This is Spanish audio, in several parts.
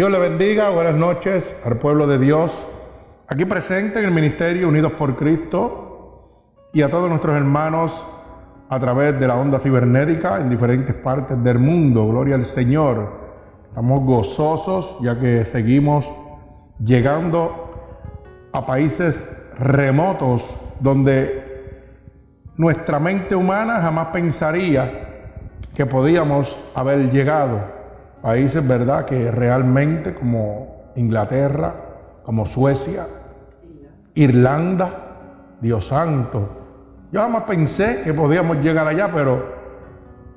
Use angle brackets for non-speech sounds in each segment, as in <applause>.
Dios le bendiga, buenas noches al pueblo de Dios, aquí presente en el Ministerio Unidos por Cristo y a todos nuestros hermanos a través de la onda cibernética en diferentes partes del mundo. Gloria al Señor. Estamos gozosos ya que seguimos llegando a países remotos donde nuestra mente humana jamás pensaría que podíamos haber llegado países, ¿verdad?, que realmente como Inglaterra, como Suecia, Irlanda, Dios santo. Yo jamás pensé que podíamos llegar allá, pero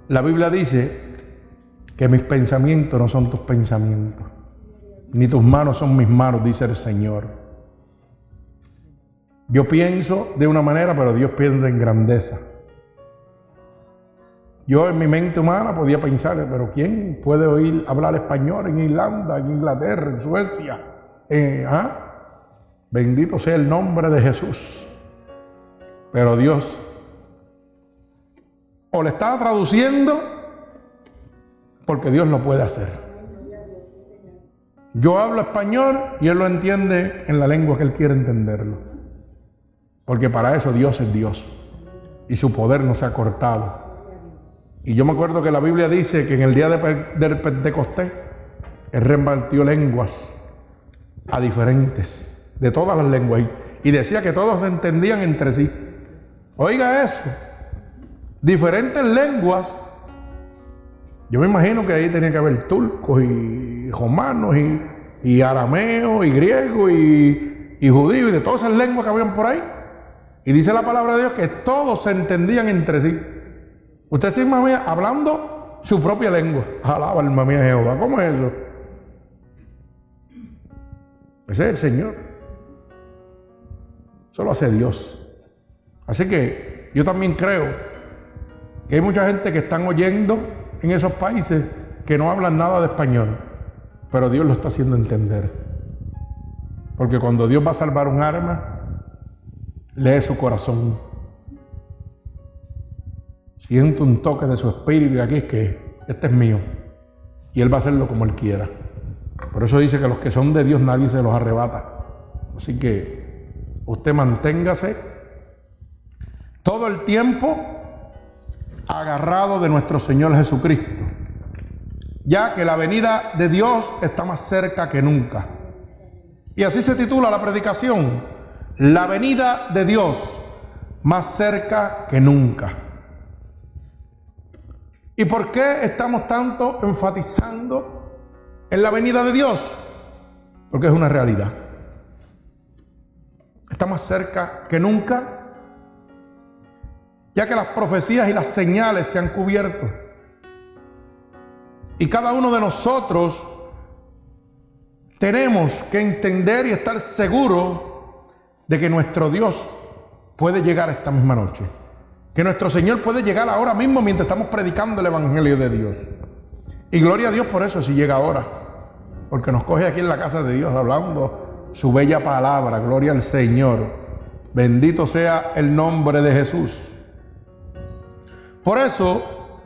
la Biblia dice que mis pensamientos no son tus pensamientos, ni tus manos son mis manos, dice el Señor. Yo pienso de una manera, pero Dios piensa en grandeza. Yo en mi mente humana podía pensar, pero ¿quién puede oír hablar español en Irlanda, en Inglaterra, en Suecia? Eh, ¿ah? Bendito sea el nombre de Jesús. Pero Dios o le estaba traduciendo porque Dios lo puede hacer. Yo hablo español y Él lo entiende en la lengua que Él quiere entenderlo. Porque para eso Dios es Dios y su poder no se ha cortado. Y yo me acuerdo que la Biblia dice que en el día del Pentecostés, Él repartió lenguas a diferentes, de todas las lenguas. Y decía que todos entendían entre sí. Oiga eso. Diferentes lenguas. Yo me imagino que ahí tenía que haber turcos y romanos y, y arameo y griego y, y judío y de todas esas lenguas que habían por ahí. Y dice la palabra de Dios que todos se entendían entre sí. Usted se mía hablando su propia lengua. Alaba alma mía Jehová. ¿Cómo es eso? Ese es el Señor. Eso lo hace Dios. Así que yo también creo que hay mucha gente que están oyendo en esos países que no hablan nada de español, pero Dios lo está haciendo entender. Porque cuando Dios va a salvar un arma, lee su corazón. Siento un toque de su espíritu y aquí es que este es mío. Y Él va a hacerlo como Él quiera. Por eso dice que los que son de Dios nadie se los arrebata. Así que usted manténgase todo el tiempo agarrado de nuestro Señor Jesucristo. Ya que la venida de Dios está más cerca que nunca. Y así se titula la predicación. La venida de Dios más cerca que nunca. ¿Y por qué estamos tanto enfatizando en la venida de Dios? Porque es una realidad. Está más cerca que nunca, ya que las profecías y las señales se han cubierto. Y cada uno de nosotros tenemos que entender y estar seguro de que nuestro Dios puede llegar esta misma noche. Que nuestro Señor puede llegar ahora mismo mientras estamos predicando el Evangelio de Dios. Y gloria a Dios por eso si llega ahora. Porque nos coge aquí en la casa de Dios hablando su bella palabra. Gloria al Señor. Bendito sea el nombre de Jesús. Por eso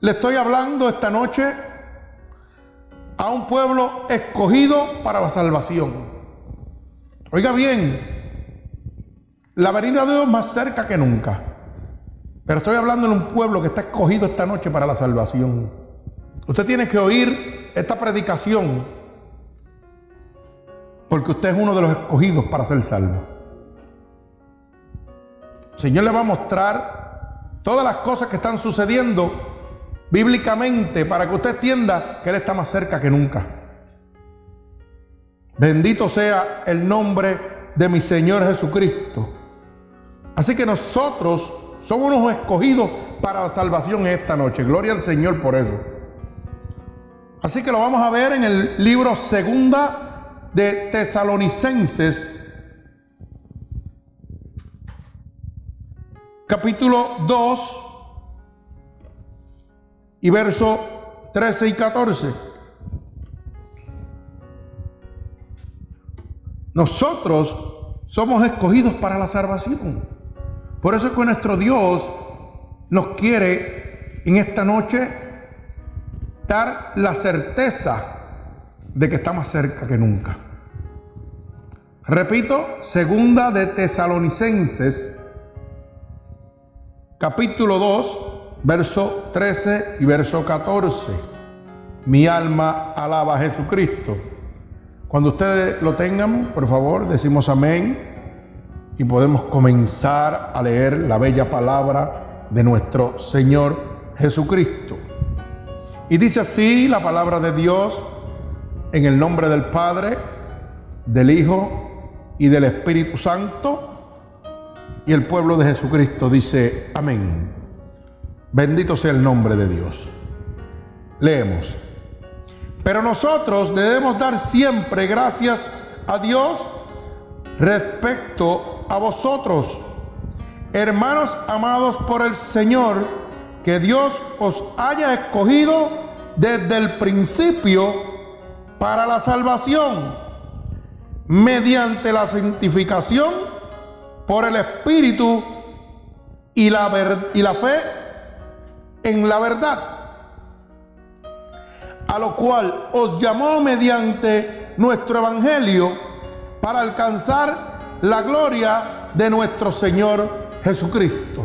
le estoy hablando esta noche a un pueblo escogido para la salvación. Oiga bien, la venida de Dios más cerca que nunca. Pero estoy hablando de un pueblo que está escogido esta noche para la salvación. Usted tiene que oír esta predicación porque usted es uno de los escogidos para ser salvo. El Señor le va a mostrar todas las cosas que están sucediendo bíblicamente para que usted entienda que Él está más cerca que nunca. Bendito sea el nombre de mi Señor Jesucristo. Así que nosotros son unos escogidos para la salvación esta noche. Gloria al Señor por eso. Así que lo vamos a ver en el libro segunda de Tesalonicenses, capítulo 2 y verso 13 y 14. Nosotros somos escogidos para la salvación. Por eso es que nuestro Dios nos quiere en esta noche dar la certeza de que está más cerca que nunca. Repito, segunda de Tesalonicenses, capítulo 2, verso 13 y verso 14. Mi alma alaba a Jesucristo. Cuando ustedes lo tengan, por favor, decimos amén y podemos comenzar a leer la bella palabra de nuestro Señor Jesucristo. Y dice así la palabra de Dios en el nombre del Padre, del Hijo y del Espíritu Santo. Y el pueblo de Jesucristo dice, amén. Bendito sea el nombre de Dios. Leemos. Pero nosotros debemos dar siempre gracias a Dios respecto a vosotros, hermanos amados por el Señor, que Dios os haya escogido desde el principio para la salvación, mediante la santificación por el Espíritu y la, y la fe en la verdad a lo cual os llamó mediante nuestro Evangelio para alcanzar la gloria de nuestro Señor Jesucristo.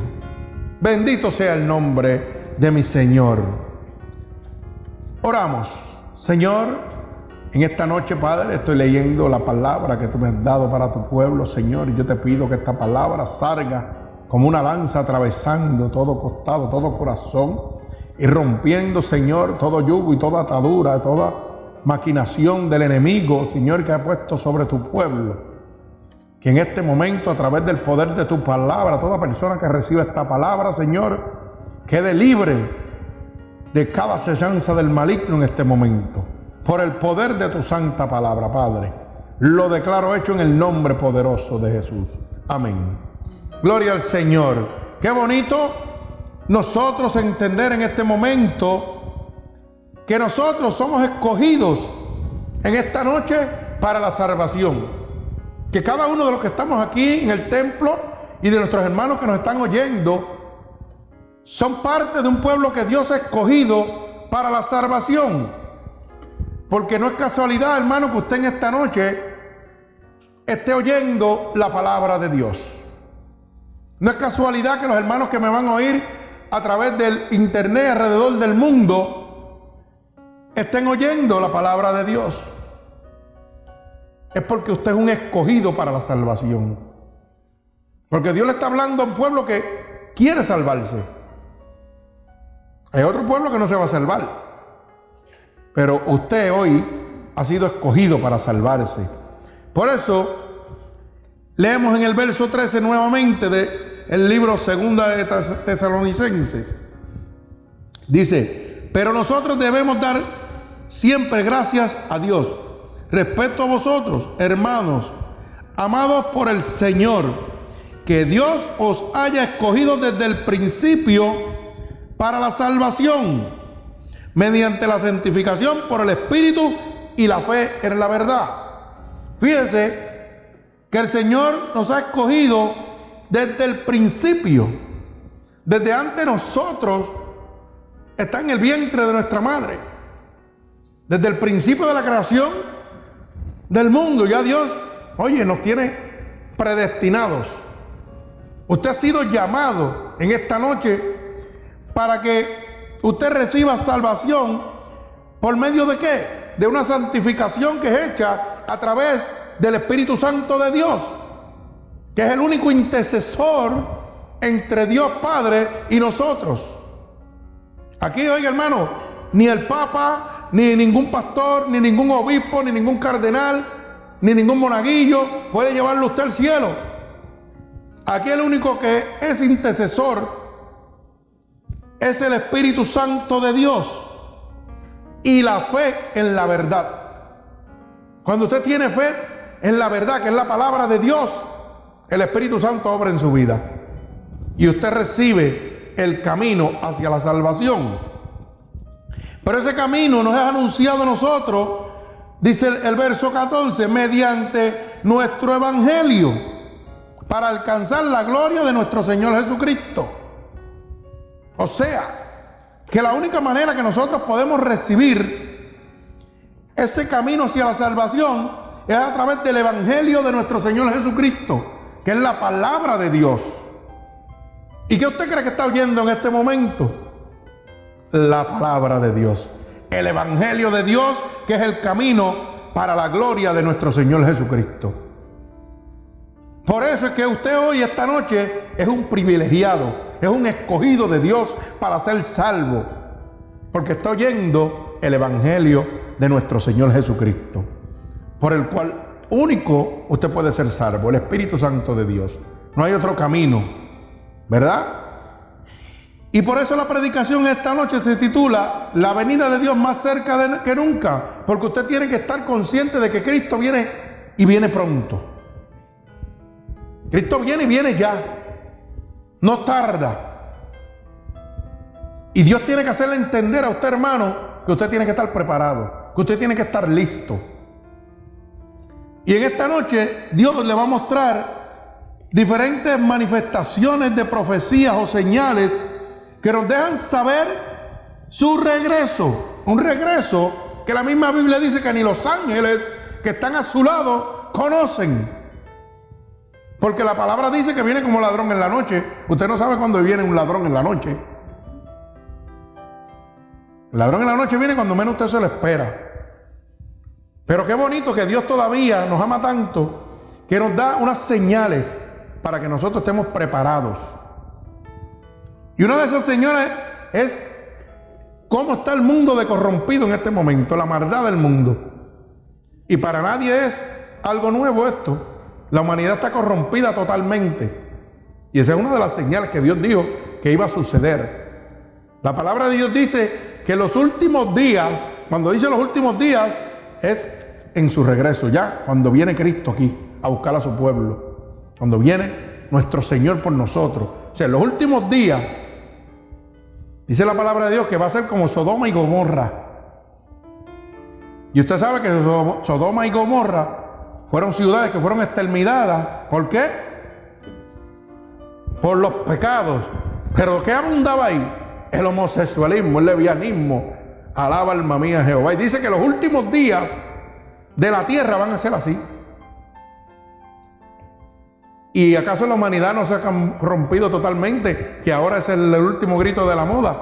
Bendito sea el nombre de mi Señor. Oramos, Señor, en esta noche, Padre, estoy leyendo la palabra que tú me has dado para tu pueblo, Señor, y yo te pido que esta palabra salga como una lanza atravesando todo costado, todo corazón y rompiendo, Señor, todo yugo y toda atadura, toda maquinación del enemigo, Señor, que ha puesto sobre tu pueblo. Que en este momento, a través del poder de tu palabra, toda persona que reciba esta palabra, Señor, quede libre de cada sellanza del maligno en este momento. Por el poder de tu santa palabra, Padre. Lo declaro hecho en el nombre poderoso de Jesús. Amén. Gloria al Señor. Qué bonito nosotros entender en este momento que nosotros somos escogidos en esta noche para la salvación. Que cada uno de los que estamos aquí en el templo y de nuestros hermanos que nos están oyendo son parte de un pueblo que Dios ha escogido para la salvación. Porque no es casualidad, hermano, que usted en esta noche esté oyendo la palabra de Dios. No es casualidad que los hermanos que me van a oír a través del internet alrededor del mundo estén oyendo la palabra de Dios. Es porque usted es un escogido para la salvación. Porque Dios le está hablando a un pueblo que quiere salvarse. Hay otro pueblo que no se va a salvar. Pero usted hoy ha sido escogido para salvarse. Por eso leemos en el verso 13 nuevamente de el libro segunda de Tesalonicenses. Dice, pero nosotros debemos dar siempre gracias a Dios. Respeto a vosotros, hermanos, amados por el Señor, que Dios os haya escogido desde el principio para la salvación, mediante la santificación por el Espíritu y la fe en la verdad. Fíjense que el Señor nos ha escogido desde el principio, desde antes nosotros, está en el vientre de nuestra madre. Desde el principio de la creación del mundo, ya Dios, oye, nos tiene predestinados. Usted ha sido llamado en esta noche para que usted reciba salvación por medio de qué? De una santificación que es hecha a través del Espíritu Santo de Dios que es el único intercesor entre Dios Padre y nosotros. Aquí, oiga hermano, ni el Papa, ni ningún pastor, ni ningún obispo, ni ningún cardenal, ni ningún monaguillo puede llevarlo usted al cielo. Aquí el único que es intercesor es el Espíritu Santo de Dios y la fe en la verdad. Cuando usted tiene fe en la verdad, que es la palabra de Dios, el Espíritu Santo obra en su vida y usted recibe el camino hacia la salvación. Pero ese camino nos es anunciado a nosotros, dice el, el verso 14, mediante nuestro evangelio, para alcanzar la gloria de nuestro Señor Jesucristo. O sea, que la única manera que nosotros podemos recibir ese camino hacia la salvación es a través del Evangelio de nuestro Señor Jesucristo, que es la palabra de Dios. ¿Y qué usted cree que está oyendo en este momento? La palabra de Dios. El Evangelio de Dios, que es el camino para la gloria de nuestro Señor Jesucristo. Por eso es que usted hoy, esta noche, es un privilegiado, es un escogido de Dios para ser salvo, porque está oyendo el Evangelio de nuestro Señor Jesucristo, por el cual único usted puede ser salvo, el Espíritu Santo de Dios. No hay otro camino, ¿verdad? Y por eso la predicación esta noche se titula La venida de Dios más cerca que nunca, porque usted tiene que estar consciente de que Cristo viene y viene pronto. Cristo viene y viene ya. No tarda. Y Dios tiene que hacerle entender a usted, hermano, que usted tiene que estar preparado, que usted tiene que estar listo. Y en esta noche Dios le va a mostrar diferentes manifestaciones de profecías o señales que nos dejan saber su regreso. Un regreso que la misma Biblia dice que ni los ángeles que están a su lado conocen. Porque la palabra dice que viene como ladrón en la noche. Usted no sabe cuándo viene un ladrón en la noche. El ladrón en la noche viene cuando menos usted se lo espera. Pero qué bonito que Dios todavía nos ama tanto que nos da unas señales para que nosotros estemos preparados. Y una de esas señales es cómo está el mundo de corrompido en este momento, la maldad del mundo. Y para nadie es algo nuevo esto. La humanidad está corrompida totalmente. Y esa es una de las señales que Dios dijo que iba a suceder. La palabra de Dios dice que los últimos días, cuando dice los últimos días, es en su regreso, ya cuando viene Cristo aquí a buscar a su pueblo. Cuando viene nuestro Señor por nosotros. O sea, los últimos días, dice la palabra de Dios que va a ser como Sodoma y Gomorra. Y usted sabe que Sodoma y Gomorra fueron ciudades que fueron exterminadas. ¿Por qué? Por los pecados. Pero ¿qué abundaba ahí? El homosexualismo, el levianismo. Alaba alma mía Jehová. Y dice que los últimos días de la tierra van a ser así. ¿Y acaso la humanidad no se ha rompido totalmente? Que ahora es el, último grito de la moda.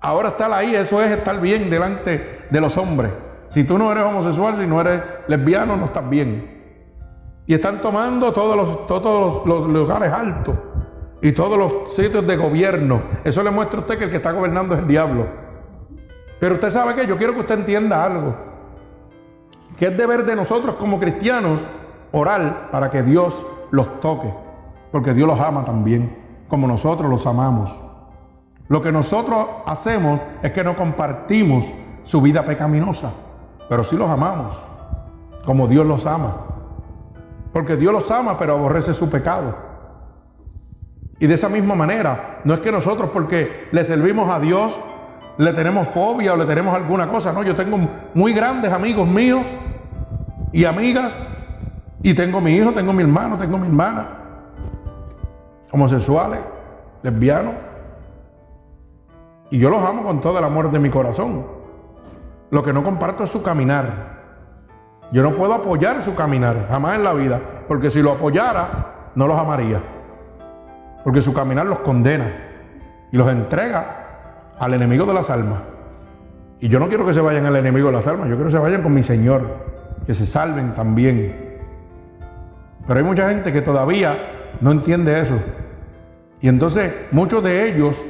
Ahora estar ahí, eso es estar bien delante de los hombres. Si tú no eres homosexual, si no eres lesbiano, no estás bien. Y están tomando todos los, todos los, lugares altos y todos los sitios de gobierno. Eso le muestra a usted que el que está gobernando es el diablo. Pero usted sabe que yo quiero que usted entienda algo. Que es deber de nosotros como cristianos orar para que Dios los toque. Porque Dios los ama también, como nosotros los amamos. Lo que nosotros hacemos es que no compartimos su vida pecaminosa pero sí los amamos, como Dios los ama. Porque Dios los ama, pero aborrece su pecado. Y de esa misma manera, no es que nosotros porque le servimos a Dios, le tenemos fobia o le tenemos alguna cosa. No, yo tengo muy grandes amigos míos y amigas. Y tengo mi hijo, tengo mi hermano, tengo mi hermana. Homosexuales, lesbianos. Y yo los amo con todo el amor de mi corazón. Lo que no comparto es su caminar. Yo no puedo apoyar su caminar, jamás en la vida, porque si lo apoyara, no los amaría. Porque su caminar los condena y los entrega al enemigo de las almas. Y yo no quiero que se vayan al enemigo de las almas, yo quiero que se vayan con mi Señor, que se salven también. Pero hay mucha gente que todavía no entiende eso. Y entonces muchos de ellos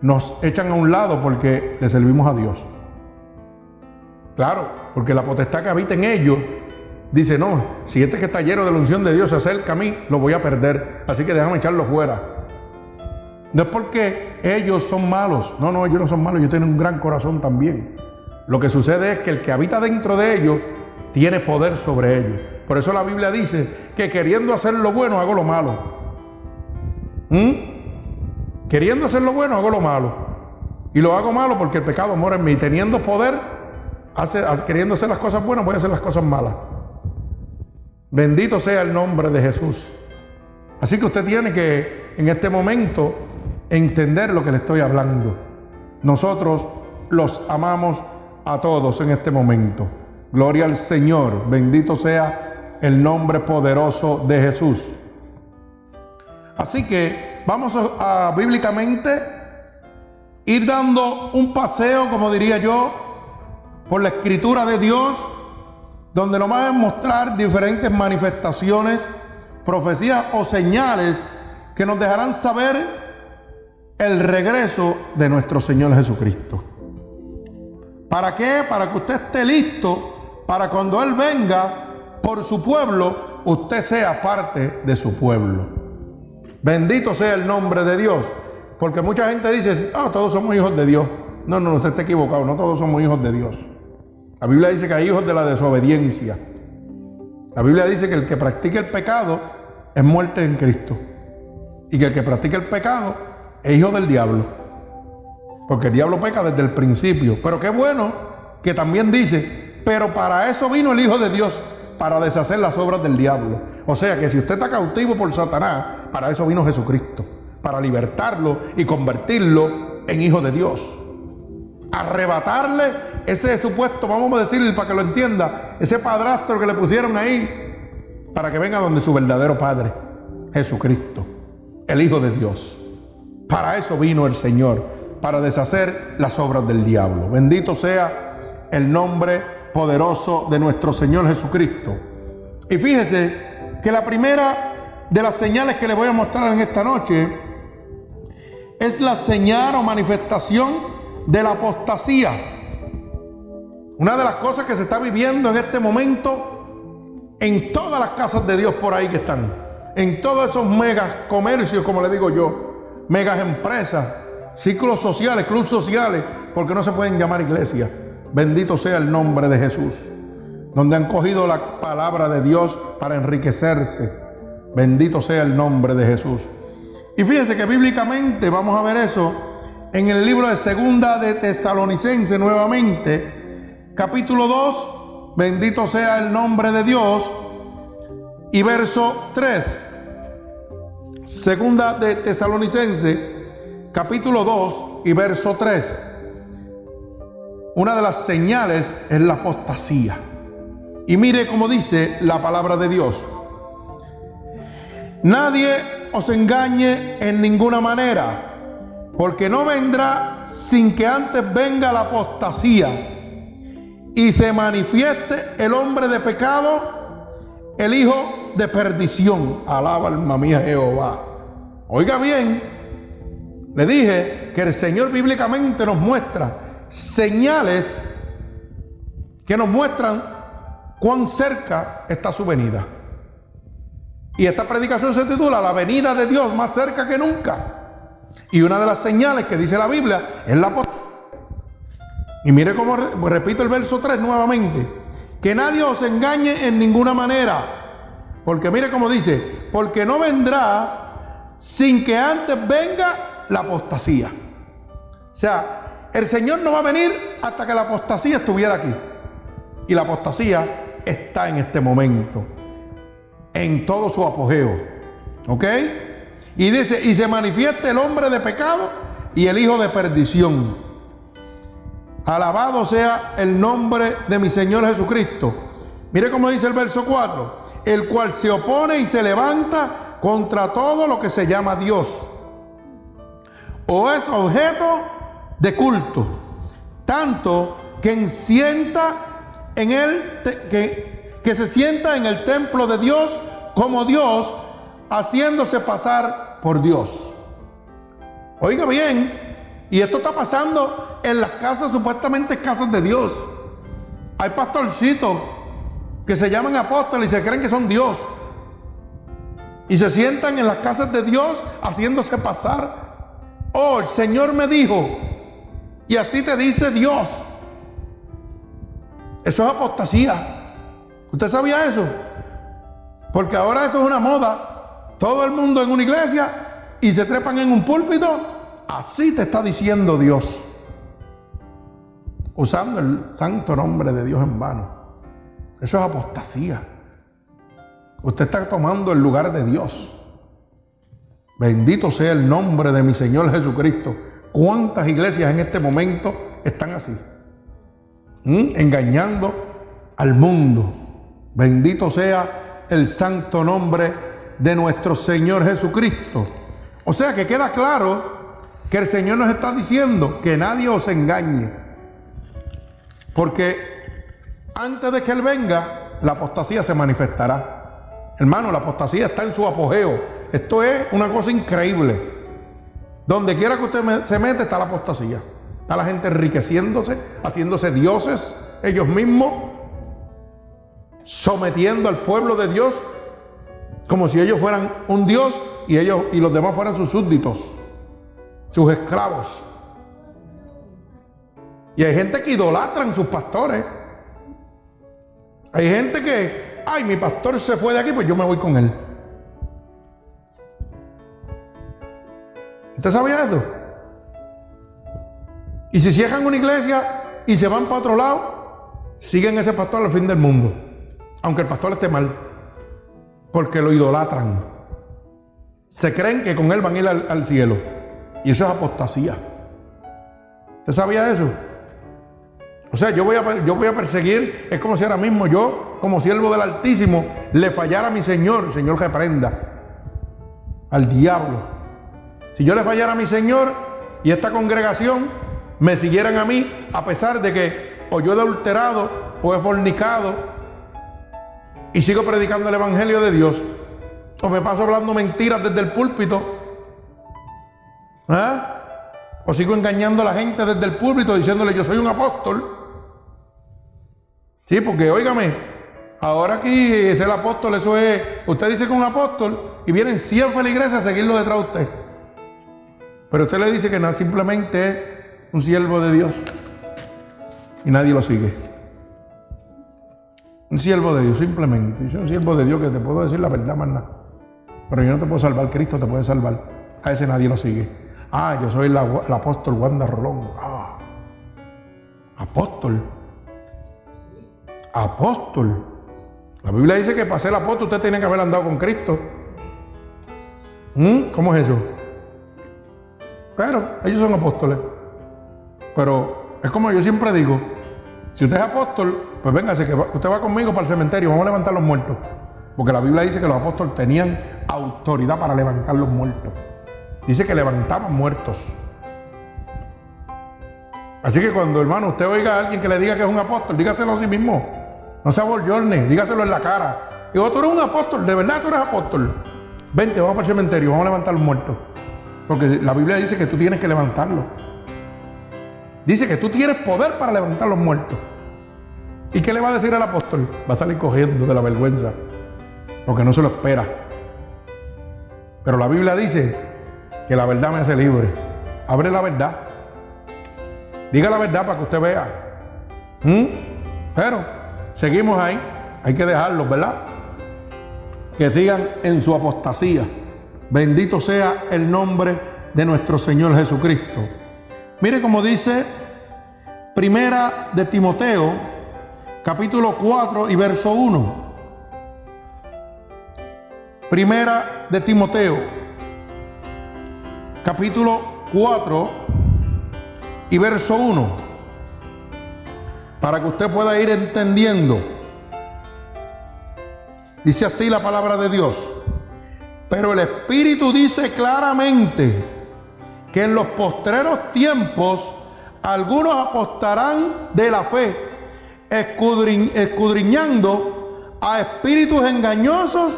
nos echan a un lado porque le servimos a Dios. Claro, porque la potestad que habita en ellos dice, no, si este que está lleno de la unción de Dios se acerca a mí, lo voy a perder. Así que déjame echarlo fuera. No es porque ellos son malos. No, no, ellos no son malos. Ellos tienen un gran corazón también. Lo que sucede es que el que habita dentro de ellos tiene poder sobre ellos. Por eso la Biblia dice que queriendo hacer lo bueno hago lo malo. ¿Mm? Queriendo hacer lo bueno hago lo malo. Y lo hago malo porque el pecado mora en mí. Teniendo poder hace, queriendo hacer las cosas buenas, voy a hacer las cosas malas. Bendito sea el nombre de Jesús. Así que usted tiene que en este momento entender lo que le estoy hablando. Nosotros los amamos a todos en este momento. Gloria al Señor, bendito sea el nombre poderoso de Jesús. Así que vamos a, bíblicamente ir dando un paseo, como diría yo, por la escritura de Dios, donde nos va a mostrar diferentes manifestaciones, profecías o señales que nos dejarán saber el regreso de nuestro Señor Jesucristo. ¿Para qué? Para que usted esté listo para cuando Él venga por su pueblo, usted sea parte de su pueblo. Bendito sea el nombre de Dios. Porque mucha gente dice, ah, todos somos hijos de Dios. No, no, usted está equivocado, no todos somos hijos de Dios. La Biblia dice que hay hijos de la desobediencia. La Biblia dice que el que practica el pecado es muerte en Cristo. Y que el que practica el pecado es hijo del diablo. Porque el diablo peca desde el principio. Pero qué bueno que también dice, pero para eso vino el Hijo de Dios, para deshacer las obras del diablo. O sea que si usted está cautivo por Satanás, para eso vino Jesucristo, para libertarlo y convertirlo en hijo de Dios. Arrebatarle ese supuesto, vamos a decirle para que lo entienda, ese padrastro que le pusieron ahí, para que venga donde su verdadero Padre, Jesucristo, el Hijo de Dios. Para eso vino el Señor, para deshacer las obras del diablo. Bendito sea el nombre poderoso de nuestro Señor Jesucristo. Y fíjese que la primera de las señales que le voy a mostrar en esta noche es la señal o manifestación de la apostasía. Una de las cosas que se está viviendo en este momento en todas las casas de Dios por ahí que están, en todos esos megas comercios, como le digo yo, megas empresas, círculos sociales, clubes sociales, porque no se pueden llamar iglesia. Bendito sea el nombre de Jesús, donde han cogido la palabra de Dios para enriquecerse. Bendito sea el nombre de Jesús. Y fíjense que bíblicamente vamos a ver eso en el libro de Segunda de Tesalonicense nuevamente, capítulo 2, bendito sea el nombre de Dios, y verso 3. Segunda de Tesalonicense, capítulo 2 y verso 3. Una de las señales es la apostasía. Y mire cómo dice la palabra de Dios. Nadie os engañe en ninguna manera, porque no vendrá sin que antes venga la apostasía y se manifieste el hombre de pecado, el hijo de perdición. Alaba alma mía Jehová. Oiga bien, le dije que el Señor bíblicamente nos muestra señales que nos muestran cuán cerca está su venida. Y esta predicación se titula La venida de Dios más cerca que nunca. Y una de las señales que dice la Biblia es la Y mire cómo repito el verso 3 nuevamente. Que nadie os engañe en ninguna manera porque mire cómo dice, porque no vendrá sin que antes venga la apostasía. O sea, el Señor no va a venir hasta que la apostasía estuviera aquí. Y la apostasía está en este momento, en todo su apogeo. ¿Ok? Y dice, y se manifiesta el hombre de pecado y el hijo de perdición. Alabado sea el nombre de mi Señor Jesucristo. Mire cómo dice el verso 4 el cual se opone y se levanta contra todo lo que se llama Dios. O es objeto de culto. Tanto que en que se sienta en el templo de Dios como Dios, haciéndose pasar por Dios. Oiga bien, y esto está pasando en las casas, supuestamente casas de Dios. Hay pastorcitos que se llaman apóstoles y se creen que son Dios. Y se sientan en las casas de Dios haciéndose pasar. Oh, el Señor me dijo. Y así te dice Dios. Eso es apostasía. ¿Usted sabía eso? Porque ahora eso es una moda. Todo el mundo en una iglesia y se trepan en un púlpito. Así te está diciendo Dios. Usando el santo nombre de Dios en vano. Eso es apostasía. Usted está tomando el lugar de Dios. Bendito sea el nombre de mi Señor Jesucristo. ¿Cuántas iglesias en este momento están así? engañando al mundo. Bendito sea el santo nombre de nuestro Señor Jesucristo. O sea que queda claro que el Señor nos está diciendo que nadie os engañe. Porque antes de que Él venga, la apostasía se manifestará. Hermano, la apostasía está en su apogeo. Esto es una cosa increíble. Donde quiera que usted se mete está la apostasía. Está la gente enriqueciéndose, haciéndose dioses ellos mismos, sometiendo al pueblo de Dios como si ellos fueran un Dios y ellos y los demás fueran sus súbditos, sus esclavos. Y hay gente que idolatran sus pastores. Hay gente que, ay, mi pastor se fue de aquí, pues yo me voy con él. ¿Usted sabía eso? Y si cierran una iglesia y se van para otro lado, siguen ese pastor al fin del mundo. Aunque el pastor esté mal. Porque lo idolatran. Se creen que con él van a ir al, cielo. Y eso es apostasía. ¿Usted sabía eso? O sea, yo voy, a, perseguir, es como si ahora mismo yo, como siervo del Altísimo, le fallara a mi Señor, Señor reprenda, al diablo. Si yo le fallara a mi Señor y esta congregación me siguieran a mí, a pesar de que o yo he adulterado o he fornicado y sigo predicando el Evangelio de Dios, o me paso hablando mentiras desde el púlpito, ¿eh? o sigo engañando a la gente desde el púlpito diciéndole yo soy un apóstol. Sí, porque óigame, ahora aquí es el apóstol, eso es, usted dice que es un apóstol y vienen 100 feligreses a seguirlo detrás de usted. Pero usted le dice que no, simplemente es un siervo de Dios. Y nadie lo sigue. Un siervo de Dios, simplemente. Yo soy un siervo de Dios que te puedo decir la verdad, más nada. Pero yo no te puedo salvar, Cristo te puede salvar. A ese nadie lo sigue. Ah, yo soy el apóstol Wanda Rolón. Ah, apóstol. Apóstol. La Biblia dice que para ser apóstol usted tiene que haber andado con Cristo. ¿Mm? ¿Cómo es eso? Pero ellos son apóstoles. Pero es como yo siempre digo, si usted es apóstol, pues véngase, que usted va conmigo para el cementerio, vamos a levantar los muertos. Porque la Biblia dice que los apóstoles tenían autoridad para levantar los muertos. Dice que levantaban muertos. Así que cuando, hermano, usted oiga a alguien que le diga que es un apóstol, dígaselo a sí mismo. No sea borjorne, dígaselo en la cara. Y tú eres un apóstol, de verdad tú eres apóstol. Vente, vamos para el cementerio, vamos a levantar los muertos. Porque la Biblia dice que tú tienes que levantarlo. Dice que tú tienes poder para levantar los muertos. ¿Y qué le va a decir al apóstol? Va a salir cogiendo de la vergüenza. Porque no se lo espera. Pero la Biblia dice que la verdad me hace libre. Abre la verdad. Diga la verdad para que usted vea. ¿Mm? Pero seguimos ahí. Hay que dejarlos, ¿verdad? Que sigan en su apostasía. Bendito sea el nombre de nuestro Señor Jesucristo. Mire como dice Primera de Timoteo, capítulo 4 y verso 1. Primera de Timoteo, capítulo 4 y verso 1. Para que usted pueda ir entendiendo. Dice así la palabra de Dios. Pero el Espíritu dice claramente que en los postreros tiempos algunos apostarán de la fe, escudriñando a espíritus engañosos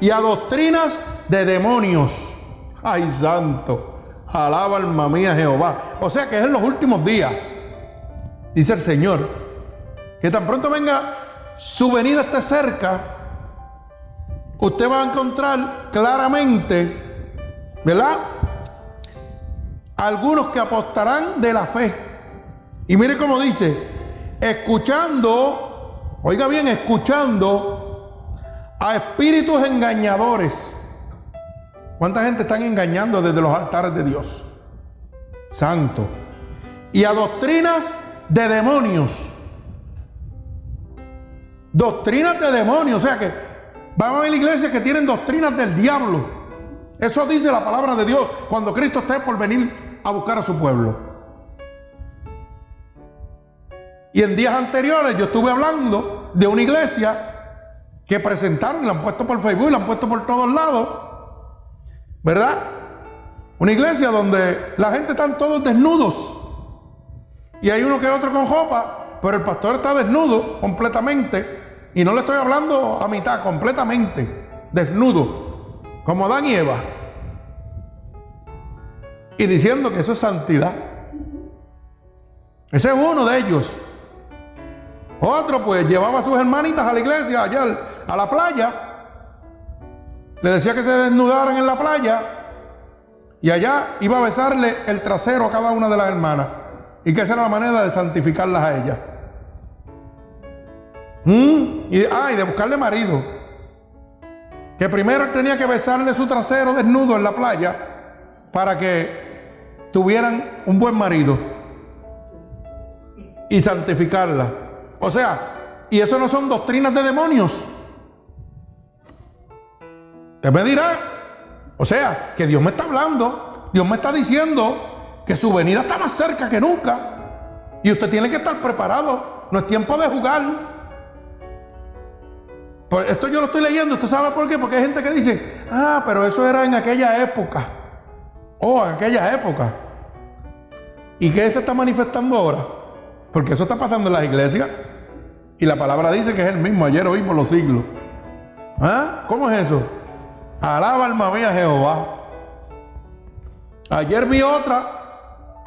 y a doctrinas de demonios. Ay, santo. Alaba alma mía Jehová. O sea que es en los últimos días, dice el Señor, que tan pronto venga su venida esté cerca, usted va a encontrar claramente, ¿verdad? Algunos que apostarán de la fe. Y mire cómo dice, escuchando, oiga bien, escuchando a espíritus engañadores. ¿Cuánta gente están engañando desde los altares de Dios? Santo. Y a doctrinas de demonios. Doctrinas de demonios. O sea que Vamos a ver iglesias que tienen doctrinas del diablo. Eso dice la palabra de Dios cuando Cristo esté por venir a buscar a su pueblo. Y en días anteriores yo estuve hablando de una iglesia que presentaron la han puesto por Facebook la han puesto por todos lados. ¿Verdad? Una iglesia donde la gente están todos desnudos. Y hay uno que otro con ropa, pero el pastor está desnudo completamente. Y no le estoy hablando a mitad, completamente desnudo, como Adán y Eva. Y diciendo que eso es santidad. Ese es uno de ellos. Otro pues llevaba a sus hermanitas a la iglesia, allá a la playa. Le decía que se desnudaran en la playa. Y allá iba a besarle el trasero a cada una de las hermanas. Y que esa era la manera de santificarlas a ellas. ¿Mm? Y, ah, y de buscarle marido. Que primero tenía que besarle su trasero desnudo en la playa para que tuvieran un buen marido y santificarla. O sea, y eso no son doctrinas de demonios. Usted me dirá, o sea, que Dios me está hablando, Dios me está diciendo que su venida está más cerca que nunca. Y usted tiene que estar preparado. No es tiempo de jugar. Esto yo lo estoy leyendo, ¿usted sabe por qué? Porque hay gente que dice, ah, pero eso era en aquella época. Oh, en aquella época. ¿Y qué se está manifestando ahora? Porque eso está pasando en las iglesias. Y la palabra dice que es el mismo, ayer, por los siglos. ¿Ah? ¿Cómo es eso? Alaba alma mía Jehová. Ayer vi otra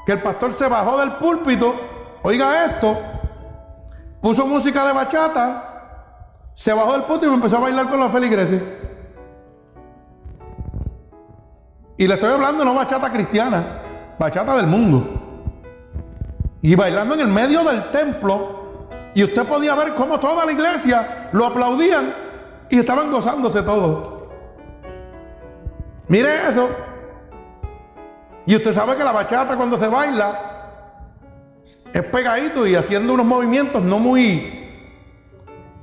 que el pastor se bajó del púlpito. Oiga esto. Puso música de bachata. Se bajó del púlpito y empezó a bailar con la feligreses. Y le estoy hablando no bachata cristiana, bachata del mundo. Y bailando en el medio del templo. Y usted podía ver cómo toda la iglesia lo aplaudían y estaban gozándose todos. Mire eso. Y usted sabe que la bachata cuando se baila es pegadito y haciendo unos movimientos no muy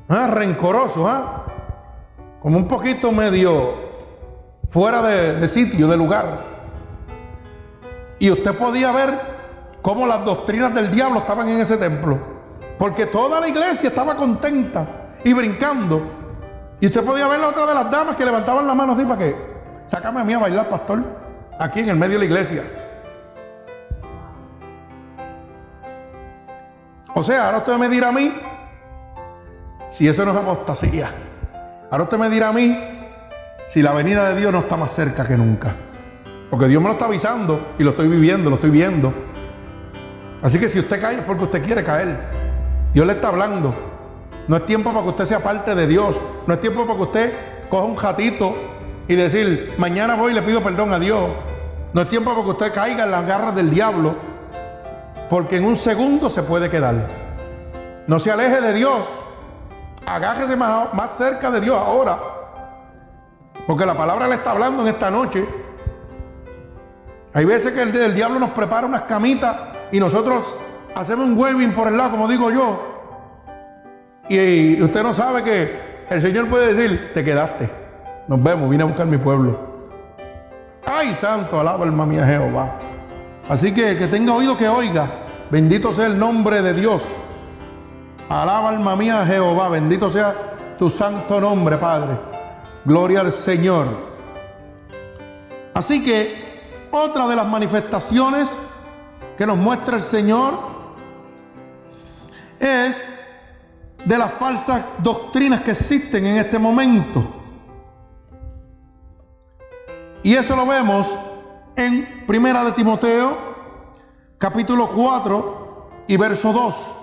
ah, rencorosos, ah, como un poquito medio fuera de, sitio, de lugar. Y usted podía ver cómo las doctrinas del diablo estaban en ese templo. Porque toda la iglesia estaba contenta y brincando. Y usted podía ver la otra de las damas que levantaban la mano así para que, sácame a mí a bailar, pastor, aquí en el medio de la iglesia. O sea, ahora usted me dirá a mí si eso no es apostasía. Ahora usted me dirá a mí si la venida de Dios no está más cerca que nunca. Porque Dios me lo está avisando y lo estoy viviendo, lo estoy viendo. Así que si usted cae es porque usted quiere caer. Dios le está hablando. No es tiempo para que usted sea parte de Dios. No es tiempo para que usted coja un jatito y decir, mañana voy y le pido perdón a Dios. No es tiempo para que usted caiga en las garras del diablo. Porque en un segundo se puede quedar. No se aleje de Dios. Agájese más, más cerca de Dios ahora. Porque la palabra le está hablando en esta noche. Hay veces que el, diablo nos prepara unas camitas y nosotros hacemos un webbing por el lado, como digo yo. Y usted no sabe que el Señor puede decir, te quedaste. Nos vemos, vine a buscar mi pueblo. Ay, santo, alaba alma mía Jehová. Así que el que tenga oído que oiga, bendito sea el nombre de Dios. Alaba alma mía Jehová, bendito sea tu santo nombre, Padre. Gloria al Señor. Así que otra de las manifestaciones que nos muestra el Señor es de las falsas doctrinas que existen en este momento. Y eso lo vemos en Primera de Timoteo, capítulo 4 y verso 2.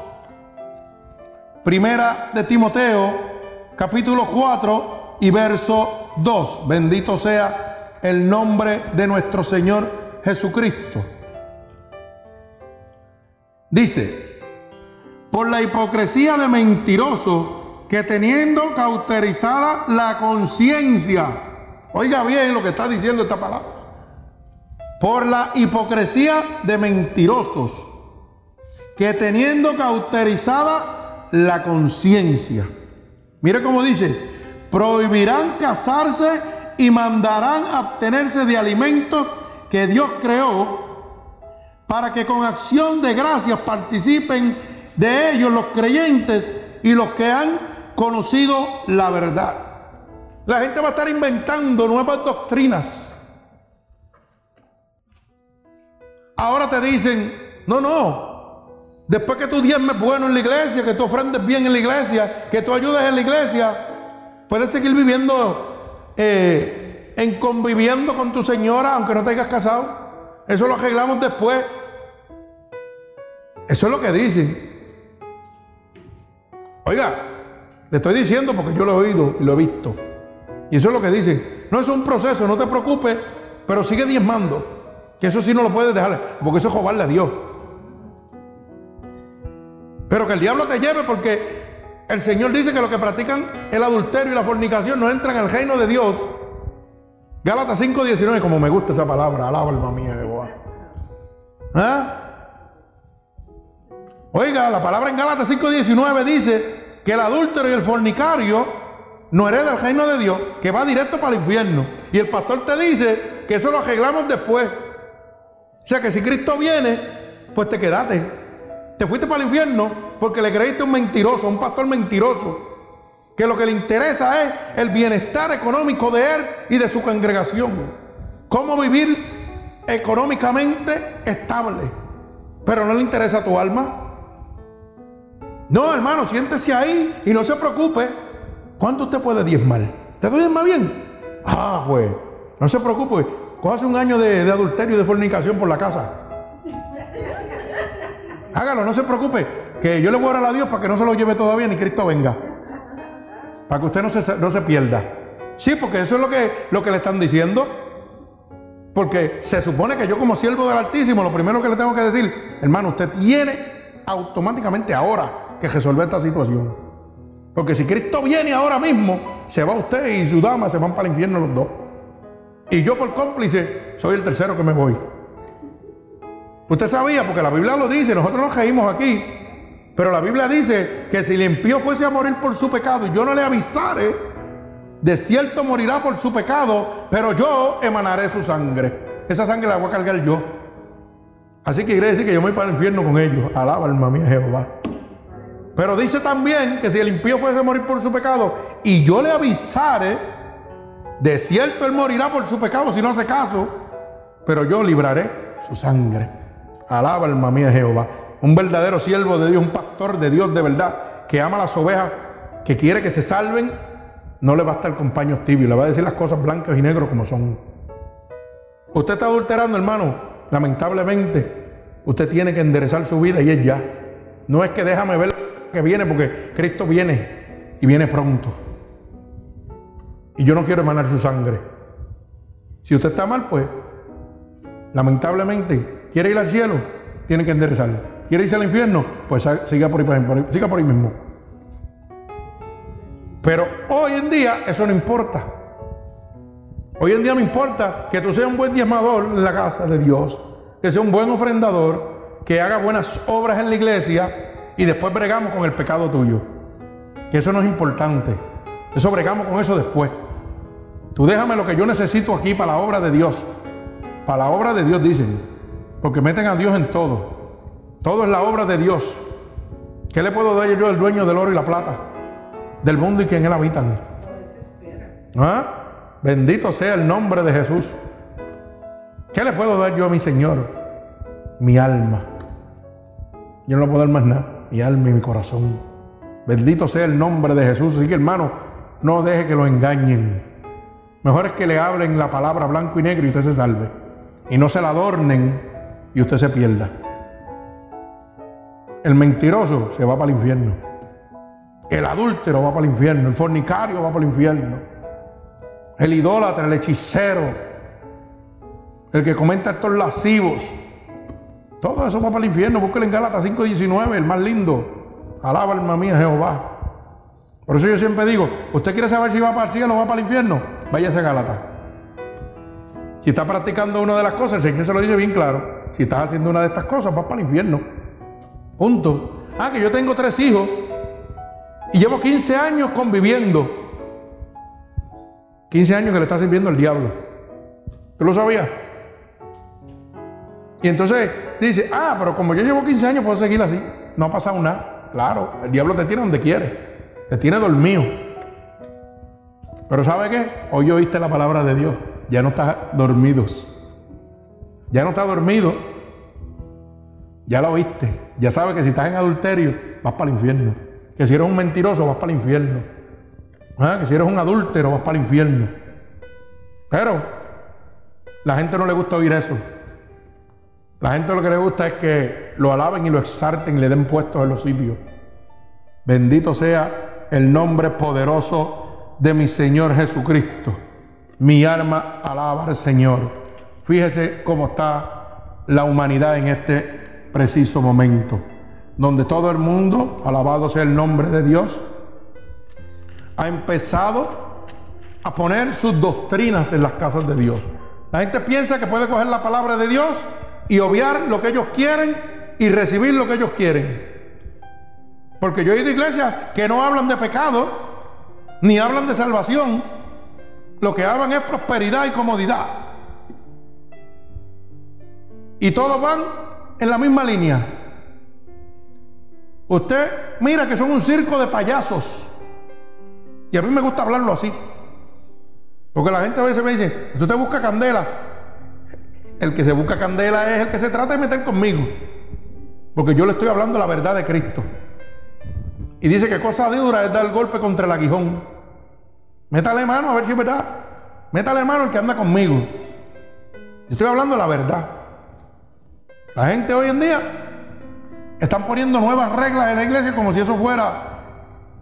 Primera de Timoteo, capítulo 4 y verso 2. Bendito sea el nombre de nuestro Señor Jesucristo. Dice, por la hipocresía de mentiroso que teniendo cauterizada la conciencia, oiga bien lo que está diciendo esta palabra, por la hipocresía de mentirosos que teniendo cauterizada la conciencia, mire cómo dice, prohibirán casarse y mandarán abstenerse de alimentos que Dios creó para que con acción de gracias participen de ellos los creyentes y los que han conocido la verdad. La gente va a estar inventando nuevas doctrinas. Ahora te dicen, no, no, después que tú diezmes bueno en la iglesia, que tú ofrendes bien en la iglesia, que tú ayudes en la iglesia, puedes seguir viviendo eh, en conviviendo con tu señora aunque no te hayas casado. Eso lo arreglamos después. Eso es lo que dicen. Oiga, le estoy diciendo porque yo lo he oído y lo he visto. Y eso es lo que dicen. No es un proceso, no te preocupes, pero sigue diezmando. Que eso sí no lo puedes dejar, porque eso es jobarle a Dios. Pero que el diablo te lleve porque el Señor dice que los que practican el adulterio y la fornicación no entran al reino de Dios. Gálatas 5:19, como me gusta esa palabra, alaba alma mía Jehová. ¿Ah? Oiga, la palabra en Gálatas 5:19 dice que el adúltero y el fornicario no hereda el reino de Dios, que va directo para el infierno. Y el pastor te dice que eso lo arreglamos después. O sea que si Cristo viene, pues te quedaste. Te fuiste para el infierno porque le creíste un mentiroso, un pastor mentiroso. Que lo que le interesa es el bienestar económico de él y de su congregación. Cómo vivir económicamente estable. Pero no le interesa tu alma. No, hermano, siéntese ahí y no se preocupe. ¿Cuánto usted puede diezmar? ¿Te doy más bien? Ah, pues, no se preocupe. Hace un año de, adulterio y de fornicación por la casa. Hágalo, no se preocupe. Que yo le voy a orar a Dios para que no se lo lleve todavía ni Cristo venga. Para que usted no se, no se pierda. Sí, porque eso es lo que, lo que le están diciendo. Porque se supone que yo como siervo del Altísimo, lo primero que le tengo que decir, hermano, usted tiene automáticamente ahora que resolver esta situación. Porque si Cristo viene ahora mismo, se va usted y su dama se van para el infierno los dos. Y yo por cómplice soy el tercero que me voy. Usted sabía, porque la Biblia lo dice, nosotros nos reímos aquí, pero la Biblia dice que si el impío fuese a morir por su pecado y yo no le avisare, de cierto morirá por su pecado, pero yo emanaré su sangre. Esa sangre la voy a cargar yo. Así que quiere decir que yo me voy para el infierno con ellos. Alaba alma mía Jehová. Pero dice también que si el impío fuese a morir por su pecado y yo le avisare, de cierto él morirá por su pecado si no hace caso, pero yo libraré su sangre. Alaba alma mía Jehová. Un verdadero siervo de Dios, un pastor de Dios de verdad, que ama las ovejas, que quiere que se salven, no le va a estar con paños tibios, le va a decir las cosas blancas y negras como son. Usted está adulterando, hermano, lamentablemente, usted tiene que enderezar su vida y es ya. No es que déjame ver que viene, porque Cristo viene y viene pronto. Y yo no quiero emanar su sangre. Si usted está mal, pues, lamentablemente, quiere ir al cielo, tiene que enderezar. Quiere irse al infierno, pues siga por ahí, siga por ahí mismo. Pero hoy en día eso no importa. Hoy en día me importa que tú seas un buen diezmador en la casa de Dios, que sea un buen ofrendador, que haga buenas obras en la iglesia y después bregamos con el pecado tuyo. Que eso no es importante. Eso bregamos con eso después. Tú déjame lo que yo necesito aquí para la obra de Dios. Para la obra de Dios dicen. Porque meten a Dios en todo. Todo es la obra de Dios. ¿Qué le puedo dar yo al dueño del oro y la plata? Del mundo y quien él habitan. ¿Ah? Bendito sea el nombre de Jesús. ¿Qué le puedo dar yo a mi Señor? Mi alma. Yo no le puedo dar más nada. Mi alma y mi corazón. Bendito sea el nombre de Jesús. Así que hermano, no deje que lo engañen. Mejor es que le hablen la palabra blanco y negro y usted se salve. Y no se la adornen y usted se pierda. El mentiroso se va para el infierno. El adúltero va para el infierno. El fornicario va para el infierno. El idólatra, el hechicero. El que comenta estos lascivos. Todo eso va para el infierno. Búsquelo en Gálatas 5.19, el más lindo. Alaba alma mía Jehová. Por eso yo siempre digo, ¿usted quiere saber si va para el cielo o va para el infierno? Váyase a Galata. Si está practicando una de las cosas, el Señor se lo dice bien claro. Si estás haciendo una de estas cosas, vas para el infierno. Punto. Ah, que yo tengo tres hijos y llevo 15 años conviviendo. 15 años que le está sirviendo el diablo. ¿Tú lo sabías? Y entonces dice, ah, pero como yo llevo 15 años, puedo seguir así. no ha pasado nada. Claro, el diablo te tiene donde quiere. Te tiene dormido. Pero ¿sabe qué? Hoy oíste la palabra de Dios. Ya no estás dormidos. Ya no estás dormido. Ya lo oíste. Ya sabes que si estás en adulterio, vas para el infierno. Que si eres un mentiroso, vas para el infierno. Ah, que si eres un adúltero, vas para el infierno. Pero la gente no le gusta oír eso. La gente lo que le gusta es que lo alaben y lo exalten y le den puestos en los sitios. Bendito sea el nombre poderoso de mi Señor Jesucristo. Mi alma alaba al Señor. Fíjese cómo está la humanidad en este preciso momento, donde todo el mundo, alabado sea el nombre de Dios, ha empezado a poner sus doctrinas en las casas de Dios. La gente piensa que puede coger la palabra de Dios y obviar lo que ellos quieren y recibir lo que ellos quieren. Porque yo he ido a iglesias que no hablan de pecado, ni hablan de salvación. Lo que hablan es prosperidad y comodidad. Y todos van en la misma línea. Usted mira que son un circo de payasos. Y a mí me gusta hablarlo así. Porque la gente a veces me dice, tú te buscas candela. El que se busca candela es el que se trata de meter conmigo. Porque yo le estoy hablando la verdad de Cristo. Y dice que cosa dura es dar golpe contra el aguijón. Métale mano a ver si es verdad. Métale mano el que anda conmigo. Yo estoy hablando la verdad. La gente hoy en día están poniendo nuevas reglas en la iglesia como si eso fuera.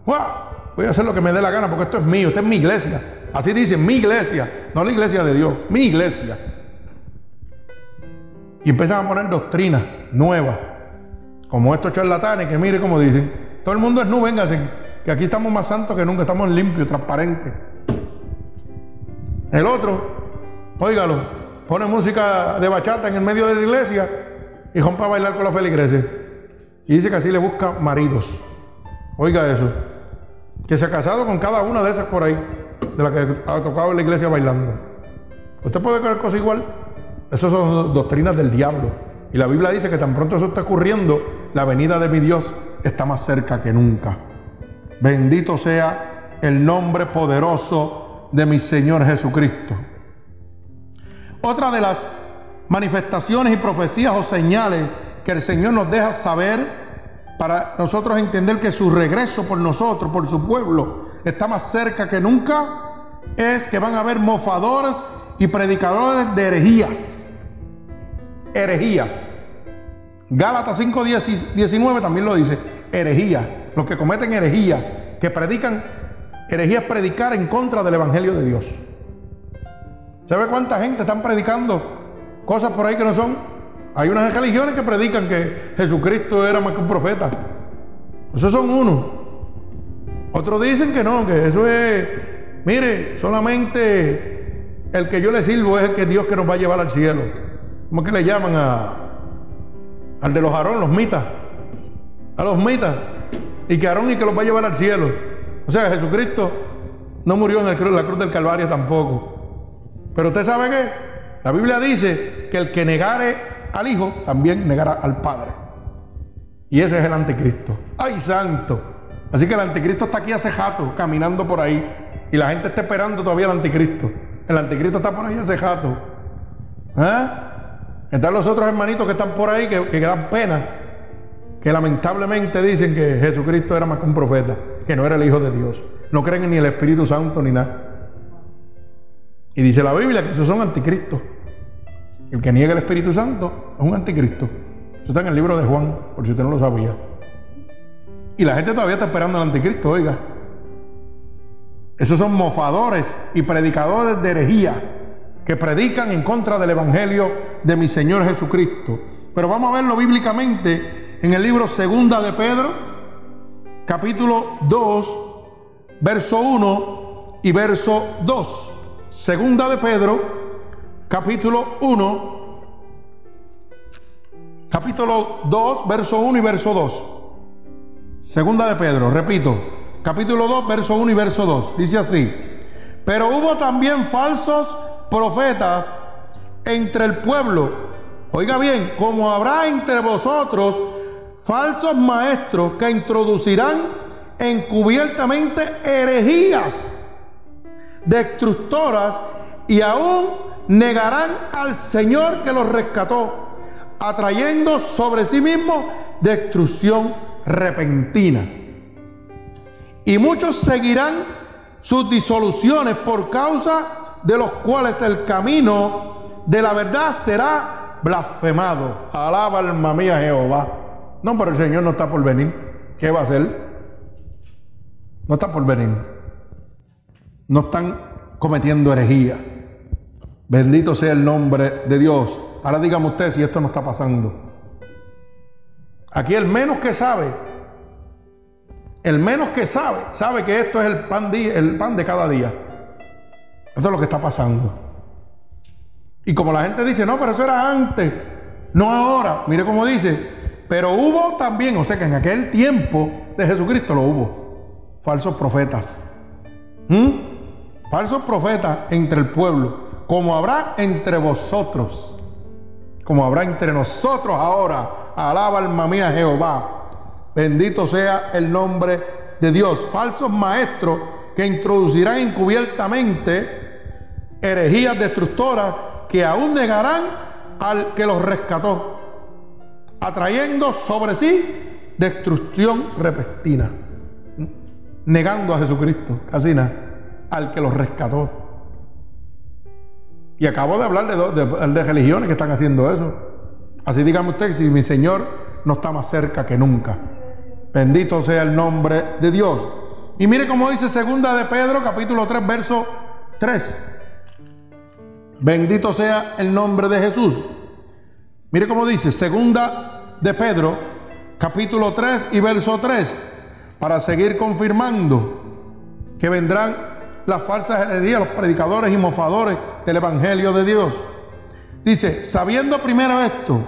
Voy a hacer lo que me dé la gana porque esto es mío, esta es mi iglesia. Así dicen, mi iglesia, no la iglesia de Dios, mi iglesia. Y empiezan a poner doctrinas nuevas, como estos charlatanes que mire como dicen, todo el mundo es nu, véngase, que aquí estamos más santos que nunca, estamos limpios, transparentes. El otro, óigalo, pone música de bachata en el medio de la iglesia y rompe a bailar con la feligreses. Y dice que así le busca maridos. Oiga eso. Que se ha casado con cada una de esas por ahí, de las que ha tocado en la iglesia bailando. ¿Usted puede creer cosas igual? Esas son doctrinas del diablo. Y la Biblia dice que tan pronto eso está ocurriendo, la venida de mi Dios está más cerca que nunca. Bendito sea el nombre poderoso de mi Señor Jesucristo. Otra de las manifestaciones y profecías o señales que el Señor nos deja saber para nosotros entender que su regreso por nosotros, por su pueblo, está más cerca que nunca, es que van a haber mofadores y predicadores de herejías herejías. Gálatas 5, 19 también lo dice, herejía, los que cometen herejía, que predican, herejía es predicar en contra del Evangelio de Dios. ¿Sabe cuánta gente están predicando cosas por ahí que no son? Hay unas religiones que predican que Jesucristo era más que un profeta. Esos son unos. Otros dicen que no, que eso es, mire, solamente el que yo le sirvo es el que Dios que nos va a llevar al cielo. ¿Cómo que le llaman a, al de los Aarón, los mitas? A los mitas. Y que Aarón y que los va a llevar al cielo. O sea, Jesucristo no murió en, el, la cruz del Calvario tampoco. Pero usted sabe qué? La Biblia dice que el que negare al Hijo también negará al Padre. Y ese es el anticristo. ¡Ay, santo! Así que el anticristo está aquí hace jato, caminando por ahí. Y la gente está esperando todavía el anticristo. El anticristo está por ahí hace jato. ¿Eh? Están los otros hermanitos que están por ahí que, que dan pena, que lamentablemente dicen que Jesucristo era más que un profeta, que no era el Hijo de Dios. No creen ni el Espíritu Santo ni nada. Y dice la Biblia que esos son anticristos. El que niega el Espíritu Santo es un anticristo. Eso está en el libro de Juan, por si usted no lo sabía. Y la gente todavía está esperando al anticristo, oiga. Esos son mofadores y predicadores de herejía que predican en contra del Evangelio de mi Señor Jesucristo. Pero vamos a verlo bíblicamente en el libro Segunda de Pedro, capítulo 2, verso 1 y verso 2. Segunda de Pedro, capítulo 1, capítulo 2, verso 1 y verso 2. Segunda de Pedro, repito, capítulo 2, verso 1 y verso 2. Dice así, pero hubo también falsos profetas entre el pueblo. Oiga bien, como habrá entre vosotros falsos maestros que introducirán encubiertamente herejías destructoras y aún negarán al Señor que los rescató, atrayendo sobre sí mismo destrucción repentina. Y muchos seguirán sus disoluciones por causa de los cuales el camino de la verdad será blasfemado. Alaba alma mía Jehová. No, pero el Señor no está por venir. ¿Qué va a hacer? No está por venir. No están cometiendo herejía. Bendito sea el nombre de Dios. Ahora dígame usted si esto no está pasando. Aquí el menos que sabe, el menos que sabe, sabe que esto es el pan, de, cada día. Esto es lo que está pasando. Y como la gente dice, no, pero eso era antes, no ahora. Mire cómo dice, pero hubo también, o sea que en aquel tiempo de Jesucristo lo hubo, falsos profetas. ¿Mm? Falsos profetas entre el pueblo, como habrá entre vosotros, como habrá entre nosotros ahora. Alaba alma mía Jehová. Bendito sea el nombre de Dios. Falsos maestros que introducirán encubiertamente herejías destructoras que aún negarán al que los rescató, atrayendo sobre sí destrucción repentina, negando a Jesucristo, casi nada, al que los rescató. Y acabo de hablar de, religiones que están haciendo eso. Así dígame usted si mi Señor no está más cerca que nunca. Bendito sea el nombre de Dios. Y mire cómo dice segunda de Pedro, capítulo 3, verso 3. Bendito sea el nombre de Jesús. Mire cómo dice, segunda de Pedro, capítulo 3 y verso 3, para seguir confirmando que vendrán las falsas heredías, los predicadores y mofadores del Evangelio de Dios. Dice, sabiendo primero esto,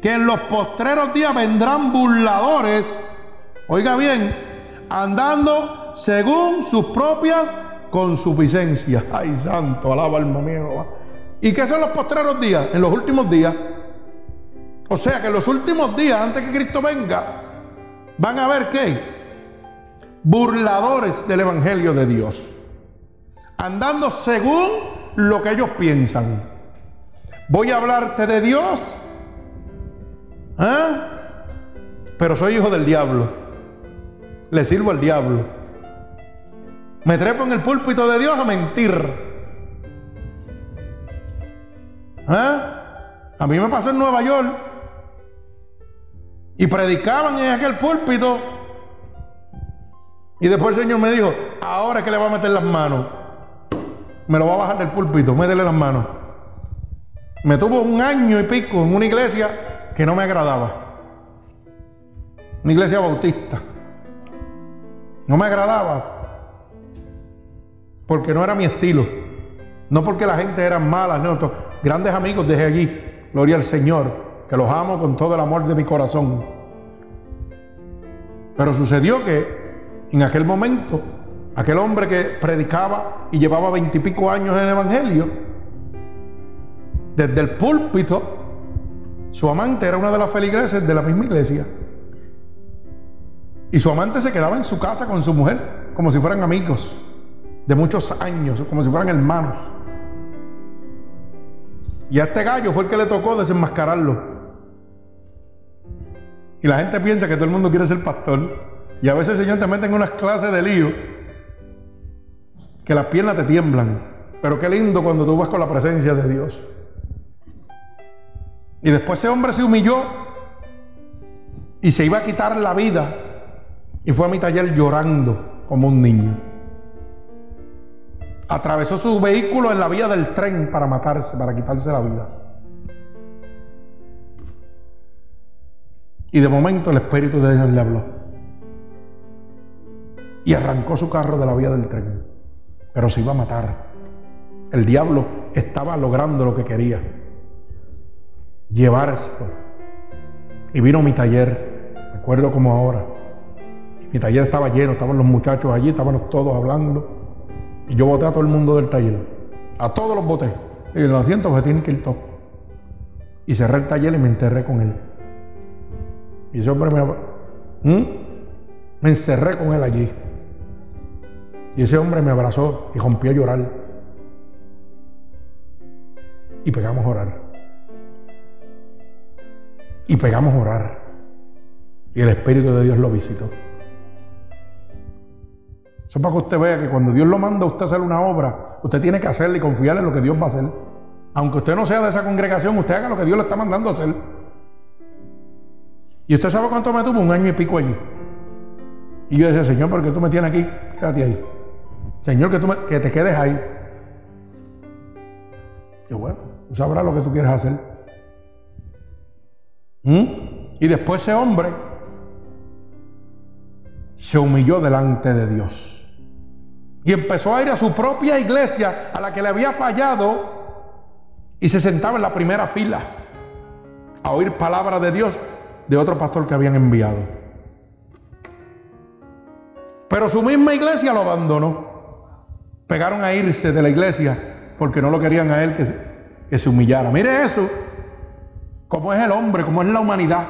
que en los postreros días vendrán burladores, oiga bien, andando según sus propias consuficiencia. <laughs> Ay, santo, alaba alma mío. ¿Y qué son los postreros días? En los últimos días. O sea que en los últimos días, antes que Cristo venga, van a ver qué? Burladores del Evangelio de Dios. Andando según lo que ellos piensan. Voy a hablarte de Dios. ¿Ah? Pero soy hijo del diablo. Le sirvo al diablo. Me trepo en el púlpito de Dios a mentir. ¿Ah? A mí me pasó en Nueva York. Y predicaban en aquel púlpito. Y después el Señor me dijo, ahora es que le va a meter las manos. Me lo va a bajar del púlpito, métele las manos. Me tuvo un año y pico en una iglesia que no me agradaba. Una iglesia bautista. No me agradaba porque no era mi estilo. No porque la gente era mala, no. Grandes amigos dejé allí. Gloria al Señor, que los amo con todo el amor de mi corazón. Pero sucedió que en aquel momento, aquel hombre que predicaba y llevaba veintipico años en el Evangelio, desde el púlpito, su amante era una de las feligreses de la misma iglesia. Y su amante se quedaba en su casa con su mujer, como si fueran amigos de muchos años, como si fueran hermanos. Y a este gallo fue el que le tocó desenmascararlo. Y la gente piensa que todo el mundo quiere ser pastor. Y a veces el Señor te mete en unas clases de lío que las piernas te tiemblan. Pero qué lindo cuando tú vas con la presencia de Dios. Y después ese hombre se humilló y se iba a quitar la vida. Y fue a mi taller llorando como un niño atravesó su vehículo en la vía del tren para matarse, para quitarse la vida. Y de momento el Espíritu de Dios le habló. Y arrancó su carro de la vía del tren. Pero se iba a matar. El diablo estaba logrando lo que quería. Llevárselo. Y vino mi taller. Recuerdo como ahora. mi taller estaba lleno, estaban los muchachos allí, estábamos todos hablando. Y yo boté a todo el mundo del taller. A todos los boté. Y los asientos se tienen que ir todos. Y cerré el taller y me enterré con él. Y ese hombre me, me encerré con él allí. Y ese hombre me abrazó y rompió a llorar. Y pegamos a orar. Y pegamos a orar. Y el Espíritu de Dios lo visitó. Eso para que usted vea que cuando Dios lo manda a usted hacer una obra, usted tiene que hacerla y confiar en lo que Dios va a hacer. Aunque usted no sea de esa congregación, usted haga lo que Dios le está mandando a hacer. Y usted sabe cuánto me tuvo, un año y pico allí. Y yo decía, Señor, ¿por qué tú me tienes aquí? Quédate ahí. Señor, que, tú que te quedes ahí. Y bueno, tú sabrás lo que tú quieres hacer. ¿Mm? Y después ese hombre se humilló delante de Dios. Y empezó a ir a su propia iglesia a la que le había fallado y se sentaba en la primera fila a oír palabra de Dios de otro pastor que habían enviado. Pero su misma iglesia lo abandonó. Pegaron a irse de la iglesia porque no lo querían a él que, se humillara. Mire eso, cómo es el hombre, cómo es la humanidad.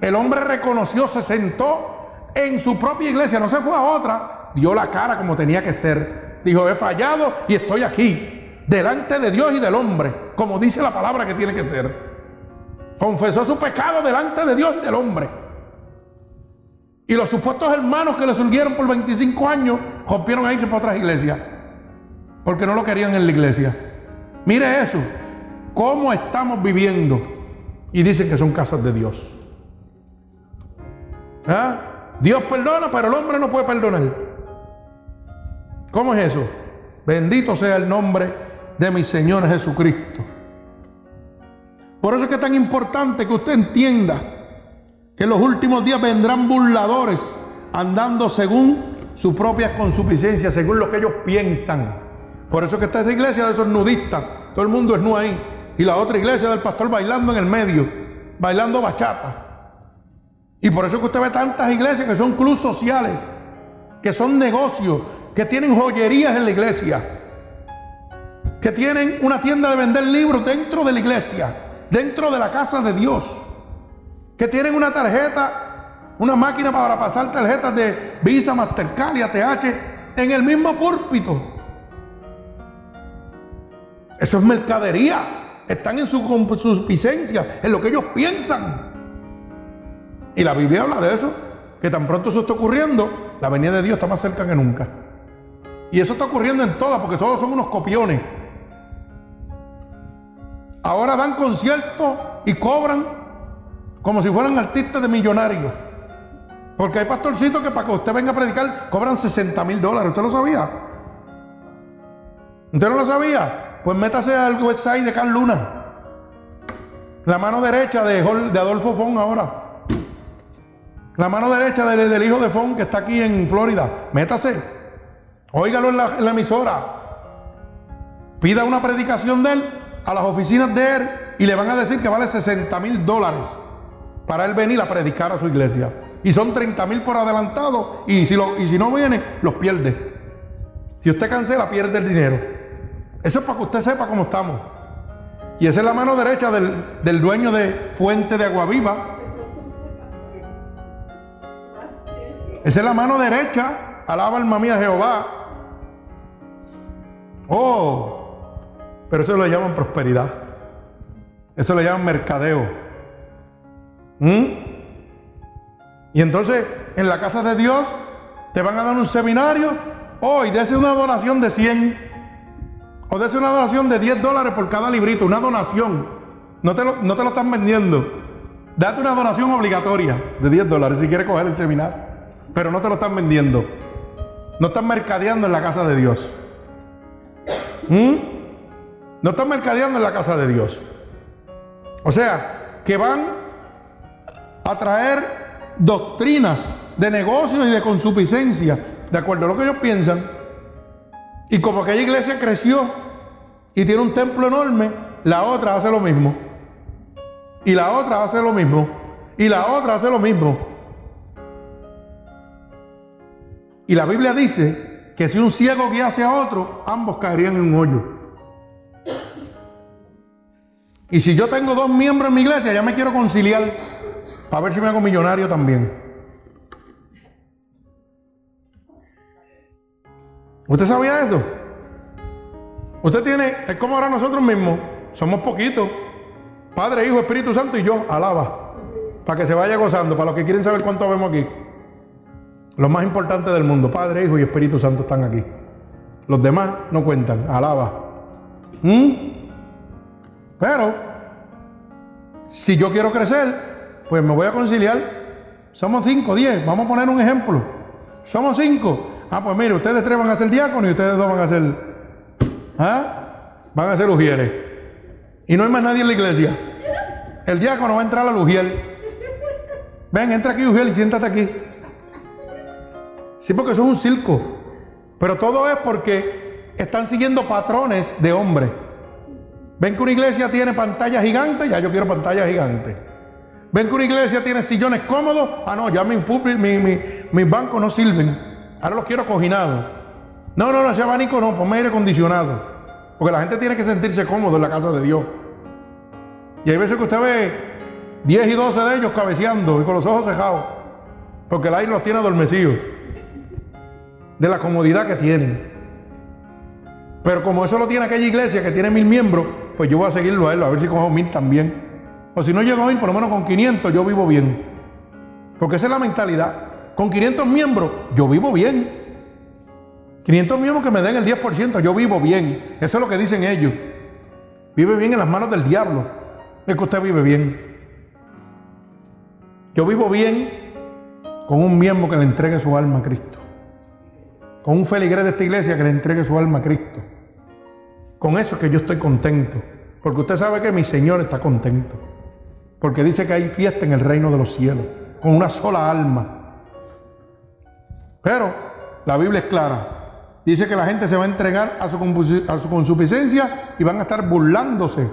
El hombre reconoció, se sentó en su propia iglesia, no se fue a otra, dio la cara como tenía que ser. Dijo, he fallado y estoy aquí, delante de Dios y del hombre, como dice la palabra que tiene que ser. Confesó su pecado delante de Dios y del hombre. Y los supuestos hermanos que le surgieron por 25 años rompieron a irse para otras iglesias. Porque no lo querían en la iglesia. Mire eso. ¿Cómo estamos viviendo? Y dicen que son casas de Dios. ¿Ah? Dios perdona, pero el hombre no puede perdonar. ¿Cómo es eso? Bendito sea el nombre de mi Señor Jesucristo. Por eso es que es tan importante que usted entienda que en los últimos días vendrán burladores andando según su propia consuficiencia, según lo que ellos piensan. Por eso es que está esta iglesia de esos nudistas, todo el mundo es nu ahí. Y la otra iglesia del pastor bailando en el medio, bailando bachata. Y por eso es que usted ve tantas iglesias que son clubes sociales, que son negocios, que tienen joyerías en la iglesia, que tienen una tienda de vender libros dentro de la iglesia, dentro de la casa de Dios, que tienen una tarjeta, una máquina para pasar tarjetas de Visa, Mastercard y ATH en el mismo púlpito. Eso es mercadería. Están en su consuficiencia, en lo que ellos piensan. Y la Biblia habla de eso, que tan pronto eso está ocurriendo, la venida de Dios está más cerca que nunca. Y eso está ocurriendo en todas, porque todos son unos copiones. Ahora dan conciertos y cobran como si fueran artistas de millonarios. Porque hay pastorcitos que para que usted venga a predicar cobran 60 mil dólares. ¿Usted lo sabía? ¿Usted no lo sabía? Pues métase al website de Carl Luna. La mano derecha de, Adolfo Fon ahora. La mano derecha del, hijo de Fon que está aquí en Florida. Métase. Óigalo en la, emisora. Pida una predicación de él a las oficinas de él y le van a decir que vale 60 mil dólares para él venir a predicar a su iglesia. Y son 30 mil por adelantado y si, lo, y si no viene, los pierde. Si usted cancela, pierde el dinero. Eso es para que usted sepa cómo estamos. Y esa es la mano derecha del, del dueño de Fuente de Agua Viva. Esa es la mano derecha. Alaba alma mía Jehová. Oh, pero eso lo llaman prosperidad. Eso lo llaman mercadeo. ¿Mm? Y entonces, en la casa de Dios, te van a dar un seminario. Hoy, oh, una donación de 100. O dése una donación de 10 dólares por cada librito. Una donación. No te, lo, no te lo están vendiendo. Date una donación obligatoria de 10 dólares si quieres coger el seminario. Pero no te lo están vendiendo. No están mercadeando en la casa de Dios. ¿Mm? No están mercadeando en la casa de Dios. O sea, que van a traer doctrinas de negocios y de consuficiencia, de acuerdo a lo que ellos piensan. Y como aquella iglesia creció y tiene un templo enorme, la otra hace lo mismo. Y la otra hace lo mismo. Y la otra hace lo mismo. Y la Biblia dice que si un ciego guiase a otro, ambos caerían en un hoyo. Y si yo tengo dos miembros en mi iglesia, ya me quiero conciliar. Para ver si me hago millonario también. ¿Usted sabía eso? Usted tiene, es como ahora nosotros mismos, somos poquitos. Padre, Hijo, Espíritu Santo y yo, alaba. Para que se vaya gozando, para los que quieren saber cuánto vemos aquí. Los más importantes del mundo, Padre, Hijo y Espíritu Santo están aquí. Los demás no cuentan, alaba. ¿Mm? Pero, si yo quiero crecer, pues me voy a conciliar. Somos cinco, diez. Vamos a poner un ejemplo. Somos cinco. Ah, pues mire, ustedes tres van a ser diáconos y ustedes dos van a ser. ¿Ah? Van a ser ujieres. Y no hay más nadie en la iglesia. El diácono va a entrar a la ujier. Ven, entra aquí, ujier, y siéntate aquí. Sí, porque eso es un circo. Pero todo es porque están siguiendo patrones de hombres. Ven que una iglesia tiene pantalla gigante, ya yo quiero pantalla gigante. Ven que una iglesia tiene sillones cómodos, ah no, ya mis, mi, mis bancos no sirven. Ahora los quiero cojinados. No, no, no, ese abanico no, ponme aire acondicionado. Porque la gente tiene que sentirse cómodo en la casa de Dios. Y hay veces que usted ve 10 y 12 de ellos cabeceando y con los ojos cejados. Porque el aire los tiene adormecidos. De la comodidad que tienen. Pero como eso lo tiene aquella iglesia que tiene mil miembros, pues yo voy a seguirlo a él, a ver si cojo mil también. O si no llego a por lo menos con 500 yo vivo bien. Porque esa es la mentalidad. Con 500 miembros yo vivo bien. 500 miembros que me den el 10%, yo vivo bien. Eso es lo que dicen ellos. Vive bien en las manos del diablo. Es que usted vive bien. Yo vivo bien con un miembro que le entregue su alma a Cristo. Con un feligrés de esta iglesia que le entregue su alma a Cristo. Con eso es que yo estoy contento. Porque usted sabe que mi Señor está contento. Porque dice que hay fiesta en el reino de los cielos. Con una sola alma. Pero la Biblia es clara. Dice que la gente se va a entregar a su, a su consuficiencia y van a estar burlándose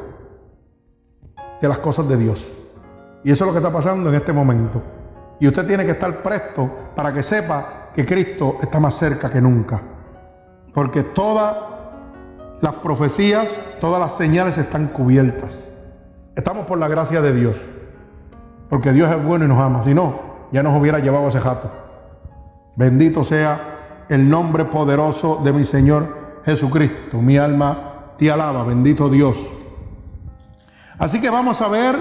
de las cosas de Dios. Y eso es lo que está pasando en este momento. Y usted tiene que estar presto para que sepa que Cristo está más cerca que nunca. Porque todas las profecías, todas las señales están cubiertas. Estamos por la gracia de Dios. Porque Dios es bueno y nos ama. Si no, ya nos hubiera llevado ese jato. Bendito sea el nombre poderoso de mi Señor Jesucristo. Mi alma te alaba, bendito Dios. Así que vamos a ver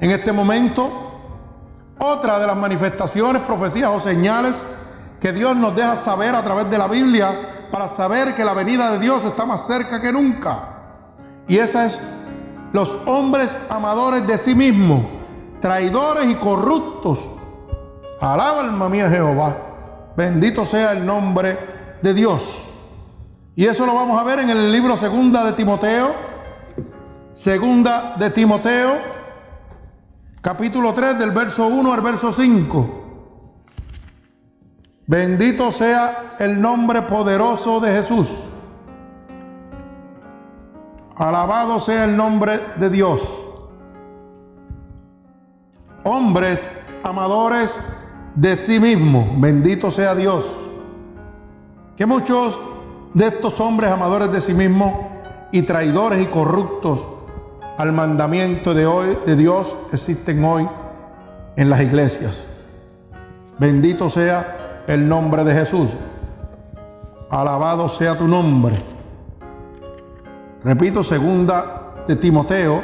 en este momento otra de las manifestaciones, profecías o señales que Dios nos deja saber a través de la Biblia para saber que la venida de Dios está más cerca que nunca. Y esa es los hombres amadores de sí mismos, traidores y corruptos. Alaba alma mía Jehová. Bendito sea el nombre de Dios. Y eso lo vamos a ver en el libro Segunda de Timoteo. Segunda de Timoteo, capítulo 3 del verso 1 al verso 5. Bendito sea el nombre poderoso de Jesús. Alabado sea el nombre de Dios. Hombres amadores de sí mismos. Bendito sea Dios. Que muchos de estos hombres amadores de sí mismos y traidores y corruptos al mandamiento de hoy de Dios existen hoy en las iglesias. Bendito sea el nombre de Jesús. Alabado sea tu nombre. Repito, segunda de Timoteo.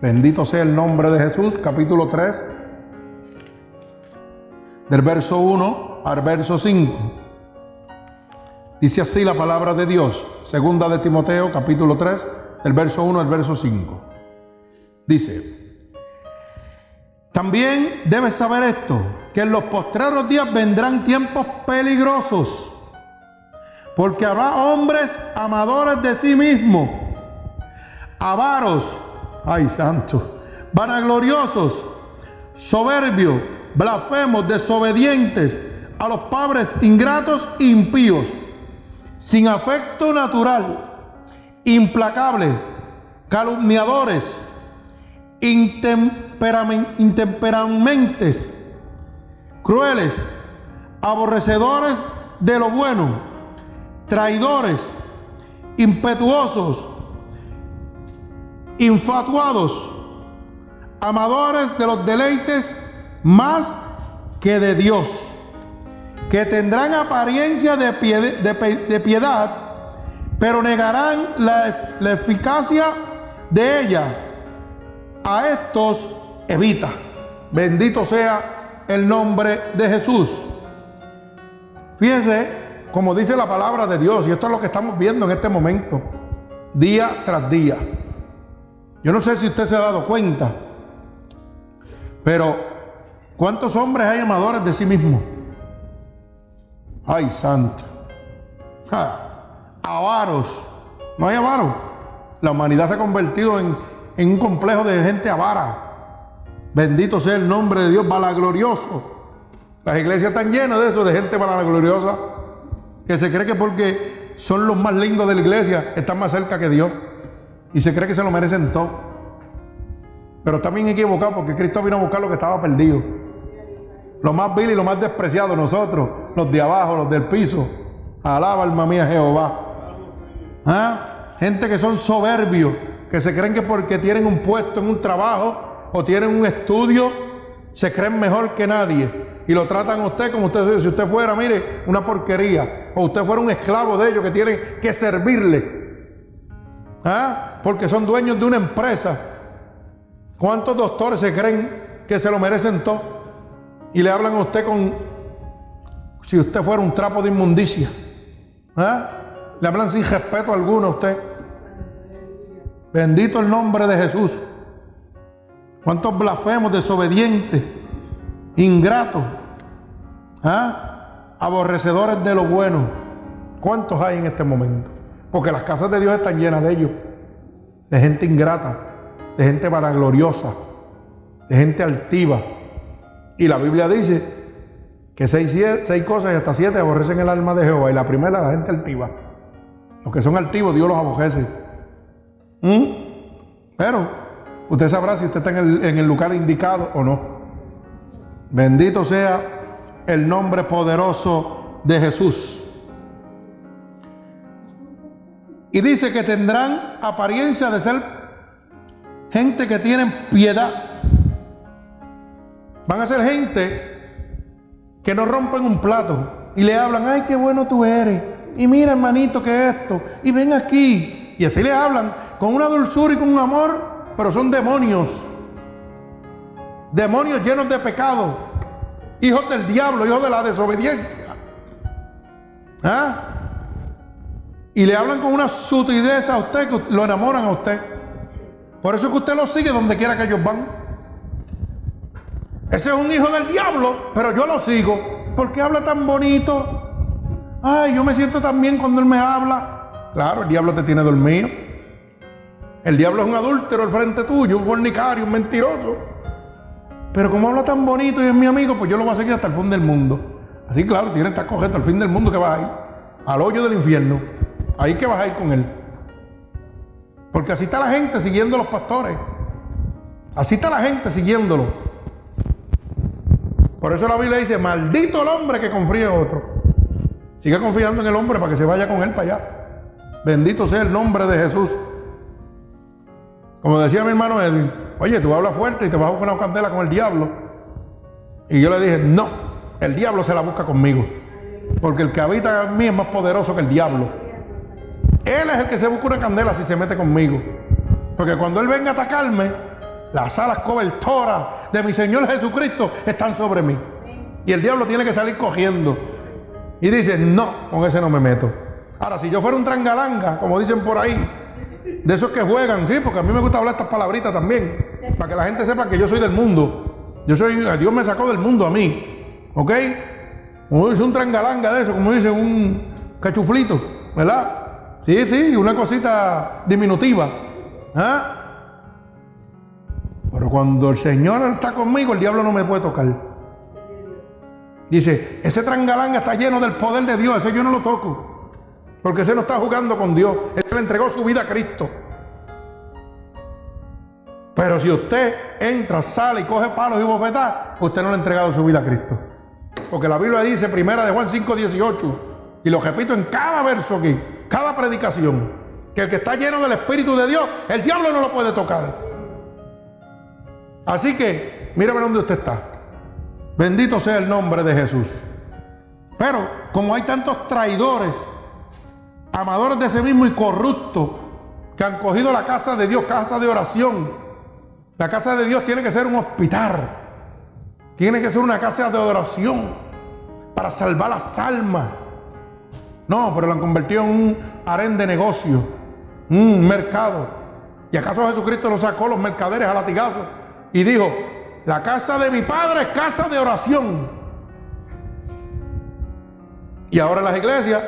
Bendito sea el nombre de Jesús, capítulo 3, del verso 1 al verso 5. Dice así la palabra de Dios, segunda de Timoteo, capítulo 3, del verso 1 al verso 5. Dice, también debes saber esto, que en los postreros días vendrán tiempos peligrosos, porque habrá hombres amadores de sí mismos, avaros, ay santo, vanagloriosos, soberbios, blasfemos, desobedientes a los padres ingratos impíos, sin afecto natural, implacables, calumniadores, intemperamentes, crueles, aborrecedores de lo bueno, traidores, impetuosos, infatuados, amadores de los deleites más que de Dios, que tendrán apariencia de, de piedad, pero negarán la, la eficacia de ella. A estos evita. Bendito sea el nombre de Jesús. Fíjese, como dice la palabra de Dios, y esto es lo que estamos viendo en este momento, día tras día. Yo no sé si usted se ha dado cuenta, pero ¿cuántos hombres hay amadores de sí mismos? Ay, santo. avaros. No hay avaros. La humanidad se ha convertido en, en un complejo de gente avara. Bendito sea el nombre de Dios, valaglorioso. Las iglesias están llenas de eso, de gente valagloriosa, que se cree que porque son los más lindos de la iglesia, están más cerca que Dios. Y se cree que se lo merecen todo. Pero está bien equivocado porque Cristo vino a buscar lo que estaba perdido. Lo más vil y lo más despreciado nosotros, los de abajo, los del piso. Alaba alma mía Jehová. ¿Ah? Gente que son soberbios, que se creen que porque tienen un puesto en un trabajo, o tienen un estudio, se creen mejor que nadie y lo tratan a usted como usted, si usted fuera, mire, una porquería, o usted fuera un esclavo de ellos que tienen que servirle. ¿Ah? Porque son dueños de una empresa. ¿Cuántos doctores se creen que se lo merecen todo? Y le hablan a usted con, si usted fuera un trapo de inmundicia. ¿Ah? Le hablan sin respeto alguno a usted. Bendito el nombre de Jesús. ¿Cuántos blasfemos, desobedientes, ingratos, ¿ah? aborrecedores de lo bueno? ¿Cuántos hay en este momento? Porque las casas de Dios están llenas de ellos, de gente ingrata, de gente vanagloriosa, de gente altiva. Y la Biblia dice que seis, cosas y hasta siete aborrecen el alma de Jehová. Y la primera, la gente altiva. Los que son altivos, Dios los aborrece. ¿Mm? Pero Usted sabrá si usted está en el, lugar indicado o no. Bendito sea el nombre poderoso de Jesús. Y dice que tendrán apariencia de ser gente que tienen piedad. Van a ser gente que no rompen un plato y le hablan, ay, qué bueno tú eres. Y mira, hermanito, que esto. Y ven aquí. Y así le hablan con una dulzura y con un amor pero son demonios. Demonios llenos de pecado. Hijos del diablo, hijos de la desobediencia. ¿Ah? Y le hablan con una sutileza a usted que lo enamoran a usted. Por eso es que usted lo sigue donde quiera que ellos van. Ese es un hijo del diablo, pero yo lo sigo. porque habla tan bonito? Ay, yo me siento tan bien cuando él me habla. Claro, el diablo te tiene dormido. El diablo es un adúltero al frente tuyo, un fornicario, un mentiroso. Pero como habla tan bonito y es mi amigo, pues yo lo voy a seguir hasta el fin del mundo. Así, claro, tiene que estar cogiendo al fin del mundo que va a ir. Al hoyo del infierno. Ahí que vas a ir con él. Porque así está la gente siguiendo a los pastores. Así está la gente siguiéndolo. Por eso la Biblia dice, maldito el hombre que confía en otro. Sigue confiando en el hombre para que se vaya con él para allá. Bendito sea el nombre de Jesús. Como decía mi hermano Edwin, oye, tú hablas fuerte y te vas a buscar una candela con el diablo. Y yo le dije, no, el diablo se la busca conmigo. Porque el que habita en mí es más poderoso que el diablo. Él es el que se busca una candela si se mete conmigo. Porque cuando Él venga a atacarme, las alas cobertoras de mi Señor Jesucristo están sobre mí. Y el diablo tiene que salir cogiendo. Y dice, no, con ese no me meto. Ahora, si yo fuera un trangalanga, como dicen por ahí, de esos que juegan, sí, porque a mí me gusta hablar estas palabritas también, para que la gente sepa que yo soy del mundo. Dios me sacó del mundo a mí, ¿ok? Como dice un trangalanga de eso, como dice un cachuflito, ¿verdad? Sí, sí, una cosita diminutiva. ¿ah? Pero cuando el Señor está conmigo, el diablo no me puede tocar. Dice, ese trangalanga está lleno del poder de Dios, ese yo no lo toco. Porque ese no está jugando con Dios. Él le entregó su vida a Cristo. Pero si usted entra, sale y coge palos y bofetadas, usted no le ha entregado su vida a Cristo. Porque la Biblia dice, primera de Juan 5, 18, y lo repito en cada verso aquí, cada predicación, que el que está lleno del Espíritu de Dios, el diablo no lo puede tocar. Así que, mírame dónde usted está. Bendito sea el nombre de Jesús. Pero como hay tantos traidores, amadores de sí mismo y corruptos, que han cogido la casa de Dios, casa de oración, la casa de Dios tiene que ser un hospital, tiene que ser una casa de oración para salvar las almas. No, pero lo han convertido en un harén de negocio, un mercado. ¿Y acaso Jesucristo no sacó los mercaderes a latigazos y dijo, la casa de mi padre es casa de oración? Y ahora las iglesias,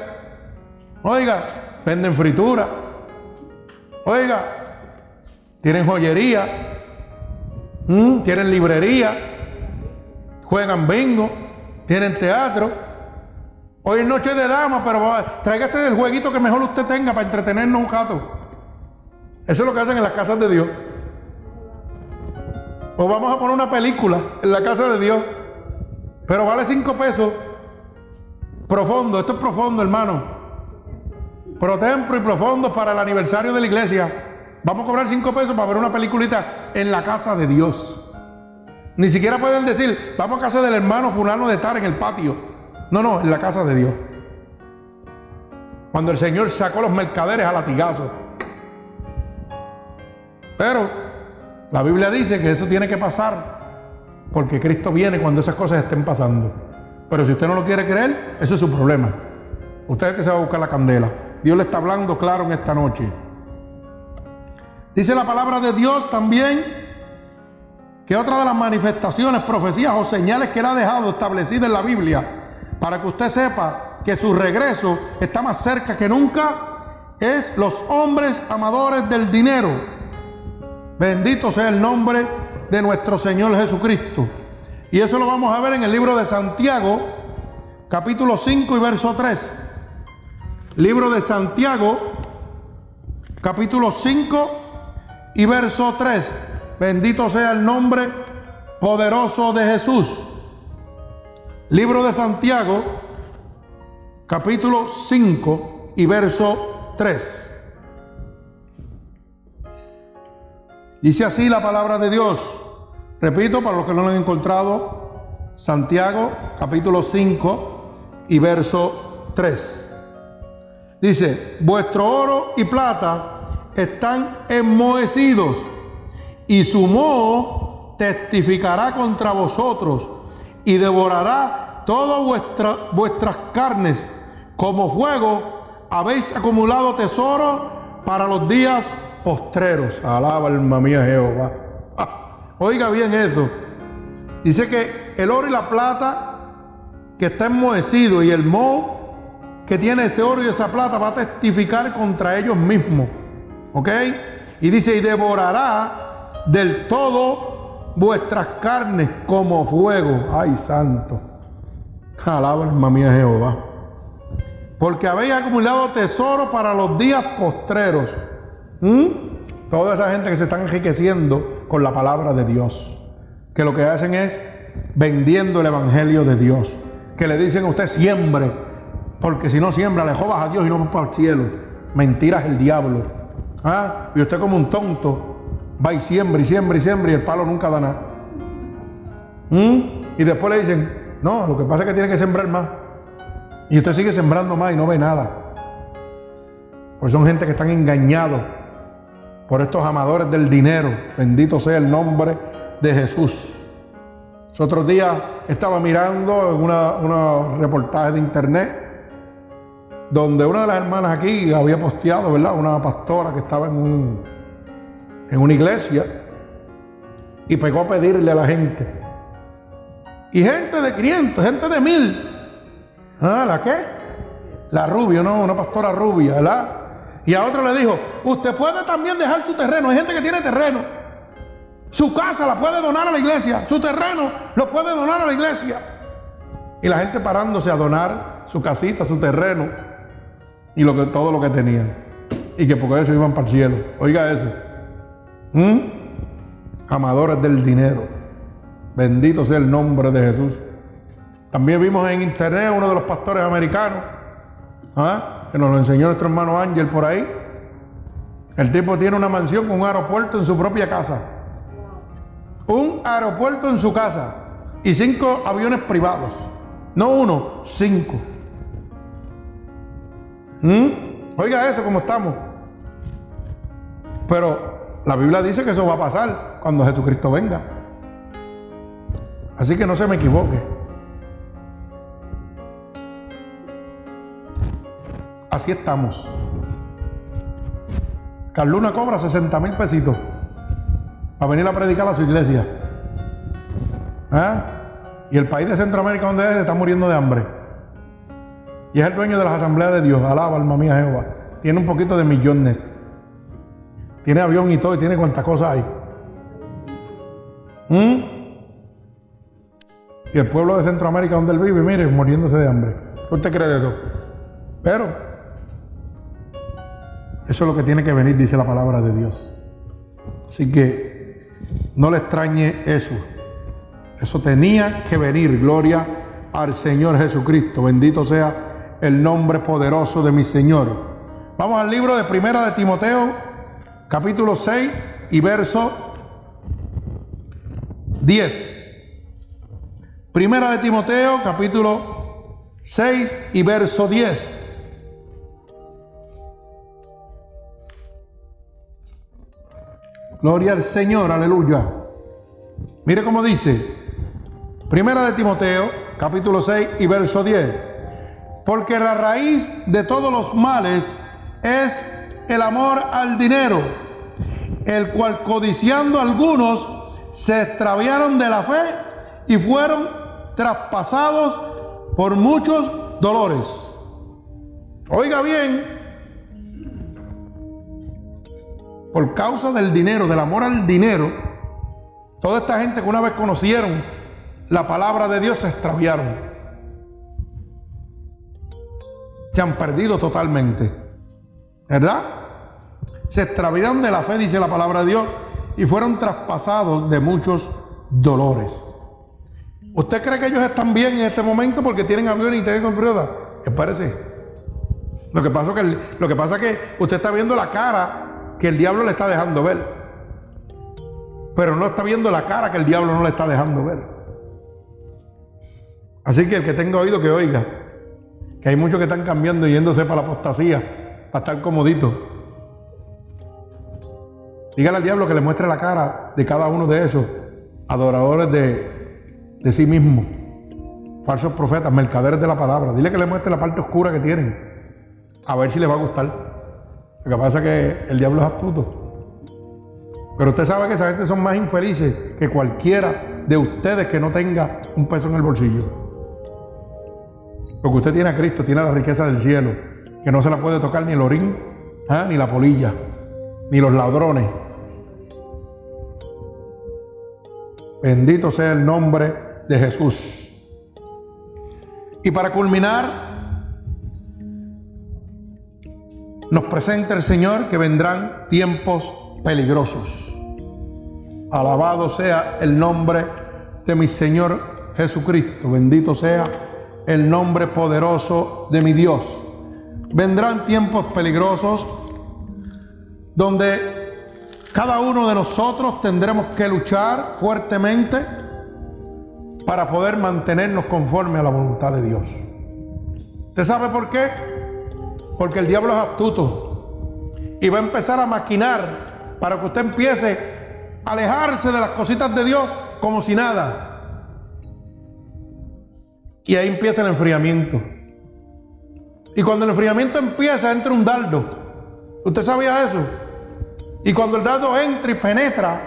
oiga, venden fritura, oiga, tienen joyería, tienen librería, juegan bingo, tienen teatro. Hoy es noche de dama, pero tráigase el jueguito que mejor usted tenga para entretenernos un rato. Eso es lo que hacen en las casas de Dios. O vamos a poner una película en la casa de Dios. Pero vale cinco pesos. Profundo, esto es profundo, hermano. Pro templo y profundo para el aniversario de la iglesia. Vamos a cobrar cinco pesos para ver una peliculita en la casa de Dios. Ni siquiera pueden decir, vamos a casa del hermano fulano de estar en el patio. No, no, en la casa de Dios. Cuando el Señor sacó los mercaderes a latigazos. Pero la Biblia dice que eso tiene que pasar porque Cristo viene cuando esas cosas estén pasando. Pero si usted no lo quiere creer, ese es su problema. Usted es el que se va a buscar la candela. Dios le está hablando claro en esta noche. Dice la palabra de Dios también que otra de las manifestaciones, profecías o señales que él ha dejado establecidas en la Biblia para que usted sepa que su regreso está más cerca que nunca, es los hombres amadores del dinero. Bendito sea el nombre de nuestro Señor Jesucristo. Y eso lo vamos a ver en el libro de Santiago, capítulo 5 y verso 3. Libro de Santiago, capítulo 5 y verso 3. Bendito sea el nombre poderoso de Jesús. Libro de Santiago, capítulo 5 y verso 3. Dice así la palabra de Dios. Repito, para los que no lo han encontrado, Santiago, capítulo 5 y verso 3. Dice, vuestro oro y plata están enmohecidos y su moho testificará contra vosotros y devorará todas vuestra, vuestras carnes como fuego. Habéis acumulado tesoro para los días postreros. Alaba alma mía Jehová. oiga bien eso. Dice que el oro y la plata que está enmohecido y el moho que tiene ese oro y esa plata va a testificar contra ellos mismos. ¿Ok? Y dice, y devorará del todo vuestras carnes como fuego. Ay, santo. Alaba alma mía Jehová. Porque habéis acumulado tesoro para los días postreros. ¿Mm? Toda esa gente que se están enriqueciendo con la palabra de Dios. Que lo que hacen es vendiendo el evangelio de Dios. Que le dicen a usted siembre. Porque si no siembra, le jodas a Dios y no va para el cielo. Mentiras el diablo. ¿Ah? Y usted como un tonto va y siembra y siembra y siembra y el palo nunca da nada. ¿Mm? Y después le dicen, no, lo que pasa es que tiene que sembrar más. Y usted sigue sembrando más y no ve nada. Pues son gente que están engañados por estos amadores del dinero. Bendito sea el nombre de Jesús. Otros días estaba mirando una, una reportaje de internet donde una de las hermanas aquí había posteado, ¿verdad? Una pastora que estaba en un, en una iglesia y pegó a pedirle a la gente. Y gente de 500, gente de mil. ¿Ah, la qué? La rubia, no, una pastora rubia, ¿verdad? Y a otro le dijo, usted puede también dejar su terreno. Hay gente que tiene terreno. Su casa la puede donar a la iglesia. Su terreno lo puede donar a la iglesia. Y la gente parándose a donar su casita, su terreno y que, todo lo que tenían. Y que por eso iban para el cielo. Oiga eso. ¿Mm? Amadores del dinero. Bendito sea el nombre de Jesús. También vimos en internet uno de los pastores americanos, ¿ah? que nos lo enseñó nuestro hermano Ángel por ahí. El tipo tiene una mansión con un aeropuerto en su propia casa. un aeropuerto en su casa y cinco aviones privados. No uno, cinco. ¿Mm? Oiga eso, como estamos. Pero la Biblia dice que eso va a pasar cuando Jesucristo venga. Así que no se me equivoque. Así estamos. Carluna cobra 60 mil pesitos para venir a predicar a su iglesia. ¿Ah? Y el país de Centroamérica donde es está muriendo de hambre. Y es el dueño de las asambleas de Dios. Alaba, alma mía, Jehová. Tiene un poquito de millones. Tiene avión y todo y tiene cuantas cosas hay. ¿Mm? Y el pueblo de Centroamérica donde él vive, mire, muriéndose de hambre. ¿Qué usted cree de eso? Pero eso es lo que tiene que venir, dice la palabra de Dios. Así que no le extrañe eso. Eso tenía que venir. Gloria al Señor Jesucristo. Bendito sea el nombre poderoso de mi Señor. Vamos al libro de Primera de Timoteo, capítulo 6 y verso 10. Primera de Timoteo, capítulo 6 y verso 10. Gloria al Señor, aleluya. Mire cómo dice. Primera de Timoteo, capítulo 6 y verso 10. Porque la raíz de todos los males es el amor al dinero, el cual codiciando algunos se extraviaron de la fe y fueron traspasados por muchos dolores. Oiga bien, por causa del dinero, del amor al dinero, toda esta gente que una vez conocieron la palabra de Dios se extraviaron. Se han perdido totalmente. ¿Verdad? Se extraviaron de la fe, dice la palabra de Dios, y fueron traspasados de muchos dolores. ¿Usted cree que ellos están bien en este momento porque tienen avión y tienen periodo? Espérese. Lo que pasa que, lo que, pasa es que usted está viendo la cara que el diablo le está dejando ver. Pero no está viendo la cara que el diablo no le está dejando ver. Así que el que tenga oído que oiga. Que hay muchos que están cambiando y yéndose para la apostasía, para estar comodito. Dígale al diablo que le muestre la cara de cada uno de esos adoradores de, sí mismo. Falsos profetas, mercaderes de la palabra. Dile que le muestre la parte oscura que tienen. A ver si le va a gustar. Lo que pasa es que el diablo es astuto. Pero usted sabe que esa gente son más infelices que cualquiera de ustedes que no tenga un peso en el bolsillo. Porque usted tiene a Cristo, tiene la riqueza del cielo, que no se la puede tocar ni el orín, ¿ah? ni la polilla, ni los ladrones. Bendito sea el nombre de Jesús. Y para culminar, nos presenta el Señor que vendrán tiempos peligrosos. Alabado sea el nombre de mi Señor Jesucristo. Bendito sea el nombre poderoso de mi Dios. Vendrán tiempos peligrosos donde cada uno de nosotros tendremos que luchar fuertemente para poder mantenernos conforme a la voluntad de Dios. ¿Usted sabe por qué? Porque el diablo es astuto. Y va a empezar a maquinar para que usted empiece a alejarse de las cositas de Dios como si nada. Y ahí empieza el enfriamiento. Y cuando el enfriamiento empieza, entra un dardo. ¿Usted sabía eso? Y cuando el dardo entra y penetra,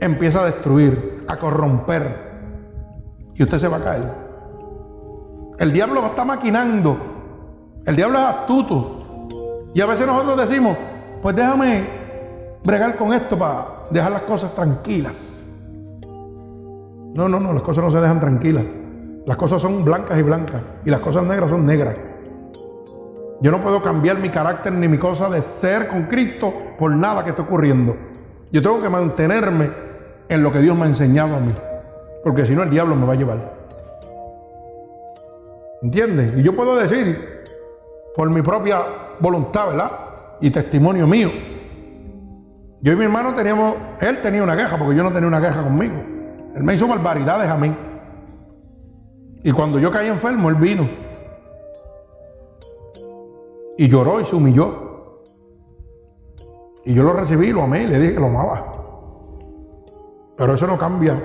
empieza a destruir, a corromper. Y usted se va a caer. El diablo a estar maquinando el diablo es astuto. Y a veces nosotros decimos, pues déjame bregar con esto para dejar las cosas tranquilas. No, no, no, las cosas no se dejan tranquilas. Las cosas son blancas y blancas. Y las cosas negras son negras. Yo no puedo cambiar mi carácter ni mi cosa de ser con Cristo por nada que esté ocurriendo. Yo tengo que mantenerme en lo que Dios me ha enseñado a mí. Porque si no, el diablo me va a llevar. ¿Entiendes? Y yo puedo decir, por mi propia voluntad, ¿verdad? Y testimonio mío. Yo y mi hermano teníamos, él tenía una queja, porque yo no tenía una queja conmigo. Él me hizo barbaridades a mí. Y cuando yo caí enfermo, él vino. Y lloró y se humilló. Y yo lo recibí, lo amé le dije que lo amaba. Pero eso no cambia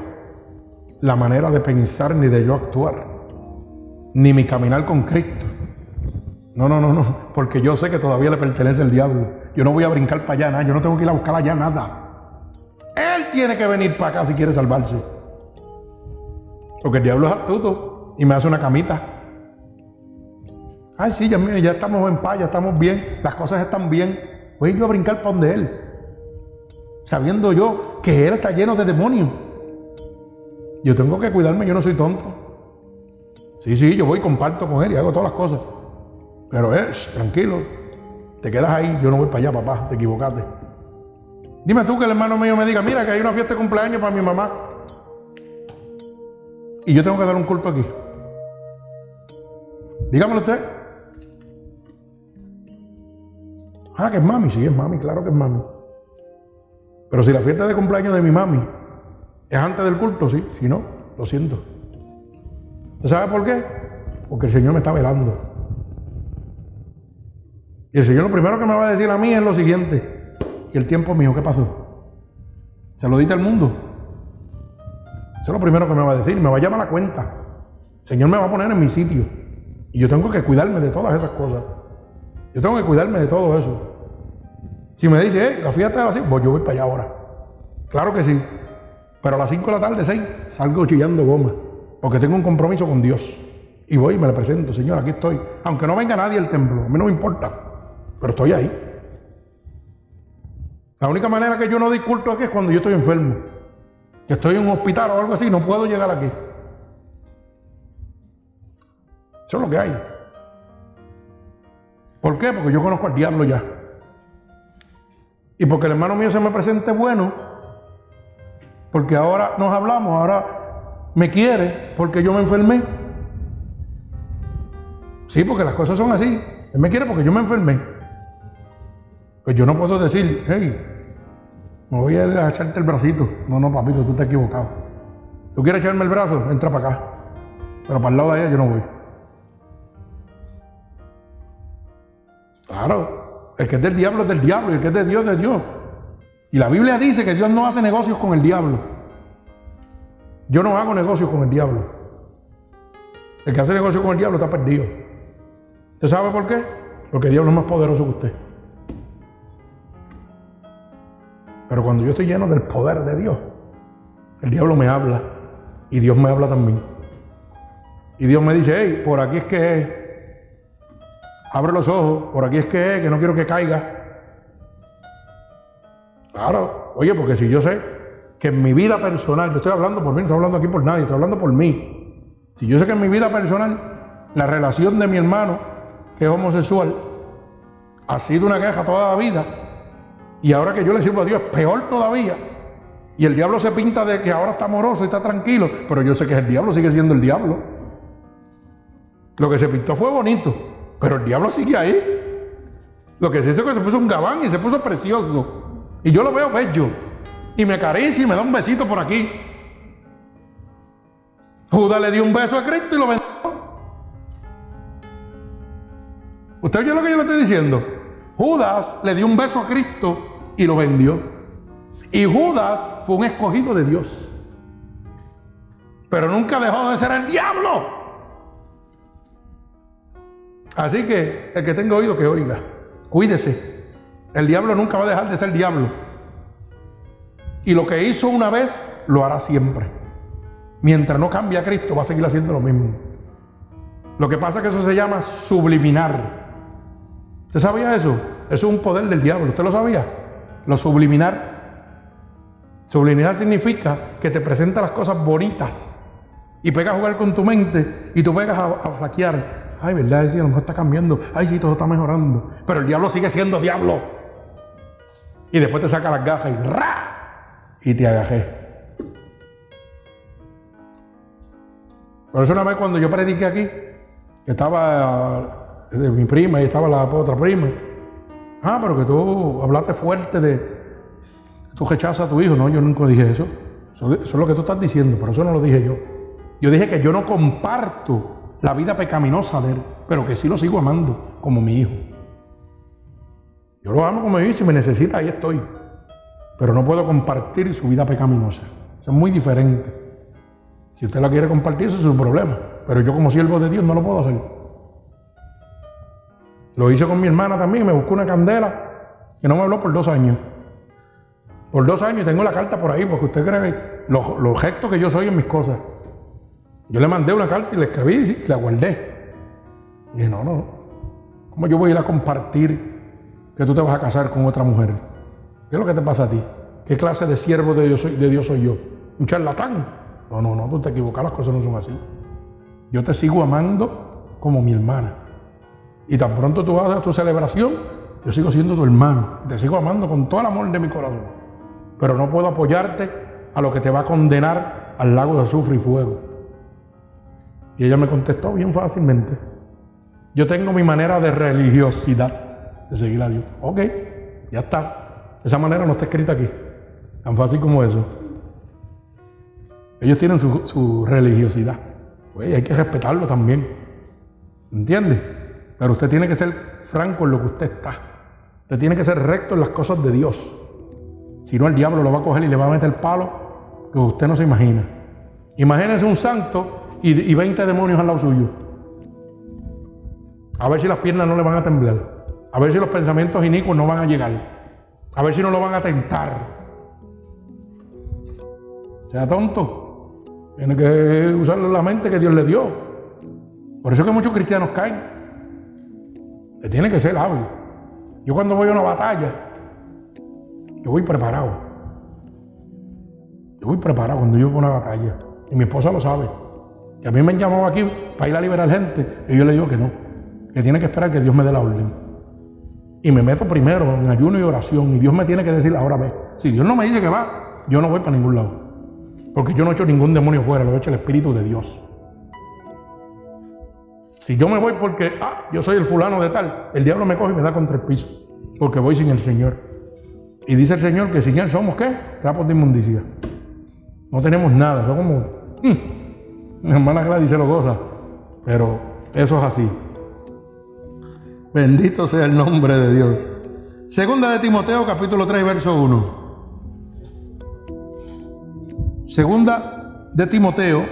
la manera de pensar ni de yo actuar, ni mi caminar con Cristo. No, no, no, no, porque yo sé que todavía le pertenece el diablo. Yo no voy a brincar para allá, nada. yo no tengo que ir a buscar allá nada. Él tiene que venir para acá si quiere salvarse. Porque el diablo es astuto y me hace una camita. Ay, sí, ya, ya estamos en paz, ya estamos bien, las cosas están bien. Voy yo a brincar para donde él. Sabiendo yo que él está lleno de demonios. Yo tengo que cuidarme, yo no soy tonto. Sí, sí, yo voy comparto con él y hago todas las cosas. Pero es, tranquilo, te quedas ahí, yo no voy para allá, papá, te equivocaste. Dime tú que el hermano mío me diga, mira que hay una fiesta de cumpleaños para mi mamá. Y yo tengo que dar un culto aquí. Dígamelo usted. Ah, que es mami, sí, es mami, claro que es mami. Pero si la fiesta de cumpleaños de mi mami es antes del culto, sí, si no, lo siento. ¿Usted sabe por qué? Porque el Señor me está velando. Y el Señor lo primero que me va a decir a mí es lo siguiente. ¿Y el tiempo mío qué pasó? ¿Se lo al mundo? Eso es lo primero que me va a decir. Me va a llamar a la cuenta. El Señor me va a poner en mi sitio. Y yo tengo que cuidarme de todas esas cosas. Yo tengo que cuidarme de todo eso. Si me dice, eh, la fiesta es así, pues yo voy para allá ahora. Claro que sí. Pero a las 5 de la tarde, 6, salgo chillando goma. Porque tengo un compromiso con Dios. Y voy y me le presento, Señor, aquí estoy. Aunque no venga nadie al templo, a mí no me importa. Pero estoy ahí. La única manera que yo no disculto aquí es cuando yo estoy enfermo. Que estoy en un hospital o algo así, no puedo llegar aquí. Eso es lo que hay. ¿Por qué? Porque yo conozco al diablo ya. Y porque el hermano mío se me presente bueno, porque ahora nos hablamos, ahora me quiere porque yo me enfermé. Sí, porque las cosas son así. Él me quiere porque yo me enfermé. Pues yo no puedo decir, hey, me voy a echarte el bracito. No, no, papito, tú estás equivocado. ¿Tú quieres echarme el brazo? Entra para acá. Pero para el lado de ella yo no voy. Claro, el que es del diablo es del diablo y el que es de Dios es de Dios. Y la Biblia dice que Dios no hace negocios con el diablo. Yo no hago negocios con el diablo. El que hace negocios con el diablo está perdido. ¿Usted sabe por qué? Porque el diablo es más poderoso que usted. Pero cuando yo estoy lleno del poder de Dios, el diablo me habla y Dios me habla también. Y Dios me dice, hey, por aquí es que es. Abre los ojos, por aquí es que es, que no quiero que caiga. Claro, oye, porque si yo sé que en mi vida personal, yo estoy hablando por mí, no estoy hablando aquí por nadie, estoy hablando por mí. Si yo sé que en mi vida personal, la relación de mi hermano, que es homosexual, ha sido una queja toda la vida, y ahora que yo le sirvo a Dios, peor todavía. Y el diablo se pinta de que ahora está amoroso y está tranquilo, pero yo sé que el diablo, sigue siendo el diablo. Lo que se pintó fue bonito, pero el diablo sigue ahí. Lo que se hizo es que se puso un gabán y se puso precioso. Y yo lo veo bello. Y me acaricia y me da un besito por aquí. Judas le dio un beso a Cristo y lo vendió. ¿Usted oye lo que yo le estoy diciendo? Judas le dio un beso a Cristo y lo vendió. Y Judas fue un escogido de Dios. Pero nunca dejó de ser el diablo. Así que el que tenga oído que oiga. Cuídese. El diablo nunca va a dejar de ser diablo. Y lo que hizo una vez, lo hará siempre. Mientras no cambie a Cristo, va a seguir haciendo lo mismo. Lo que pasa es que eso se llama subliminar. ¿Usted sabía eso? Eso es un poder del diablo. ¿Usted lo sabía? Lo subliminar. Subliminar significa que te presenta las cosas bonitas y pega a jugar con tu mente y tú pegas a, flaquear. Ay, ¿verdad? Sí, a lo mejor está cambiando. Ay, sí, todo está mejorando. Pero el diablo sigue siendo diablo. Y después te saca las gajas y ¡ra! Y te agajé. Por eso una vez cuando yo prediqué aquí, estaba de mi prima y estaba la otra prima. Ah, pero que tú hablaste fuerte de, tú rechazas a tu hijo. No, yo nunca dije. Eso, eso es lo que tú estás diciendo, pero eso no lo dije yo. Yo dije que yo no comparto la vida pecaminosa de él, pero que sí lo sigo amando como mi hijo. Yo lo amo como mi hijo, si me necesita, ahí estoy. Pero no puedo compartir su vida pecaminosa. Eso es muy diferente. Si usted la quiere compartir, eso es su problema. Pero yo como siervo de Dios no lo puedo hacer. Lo hice con mi hermana también, me buscó una candela que no me habló por dos años. Por dos años tengo la carta por ahí, porque usted cree que lo, lo que yo soy en mis cosas. Yo le mandé una carta y le escribí y la guardé. Y dije, no, no. ¿Cómo yo voy a ir a compartir que tú te vas a casar con otra mujer? ¿Qué es lo que te pasa a ti? ¿Qué clase de siervo de Dios soy, de Dios soy yo? ¿Un charlatán? No, no, no, tú te equivocas, las cosas no son así. Yo te sigo amando como mi hermana. Y tan pronto tú vas a tu celebración, yo sigo siendo tu hermano. Te sigo amando con todo el amor de mi corazón. Pero no puedo apoyarte a lo que te va a condenar al lago de azufre y fuego. Y ella me contestó bien fácilmente. Yo tengo mi manera de religiosidad, de seguir a Dios. Ok, ya está. Esa manera no está escrita aquí. Tan fácil como eso. Ellos tienen su, religiosidad. Pues hay que respetarlo también. ¿Entiende? Pero usted tiene que ser franco en lo que usted está. Usted tiene que ser recto en las cosas de Dios. Si no, el diablo lo va a coger y le va a meter palo que usted no se imagina. Imagínese un santo y, 20 demonios al lado suyo. A ver si las piernas no le van a temblar. A ver si los pensamientos inicuos no van a llegar. A ver si no lo van a tentar. Sea tonto. Tiene que usar la mente que Dios le dio. Por eso es que muchos cristianos caen. Le tiene que ser hábil. Yo cuando voy a una batalla, yo voy preparado. Yo voy preparado cuando yo voy a una batalla. Y mi esposa lo sabe. A mí me han llamado aquí para ir a liberar gente. Y yo le digo que no. Que tiene que esperar que Dios me dé la orden. Y me meto primero en ayuno y oración. Y Dios me tiene que decir, ahora ve. Si Dios no me dice que va, yo no voy para ningún lado. Porque yo no he hecho ningún demonio fuera, lo he hecho el Espíritu de Dios. Si yo me voy porque, ah, yo soy el fulano de tal, el diablo me coge y me da contra el piso. Porque voy sin el Señor. Y dice el Señor que sin Él somos, ¿qué? Trapos de inmundicia. No tenemos nada. Somos como... Mm, mi hermana Gladys se lo goza, pero eso es así. Bendito sea el nombre de Dios. Segunda de Timoteo, capítulo 3, verso 1. Segunda de Timoteo,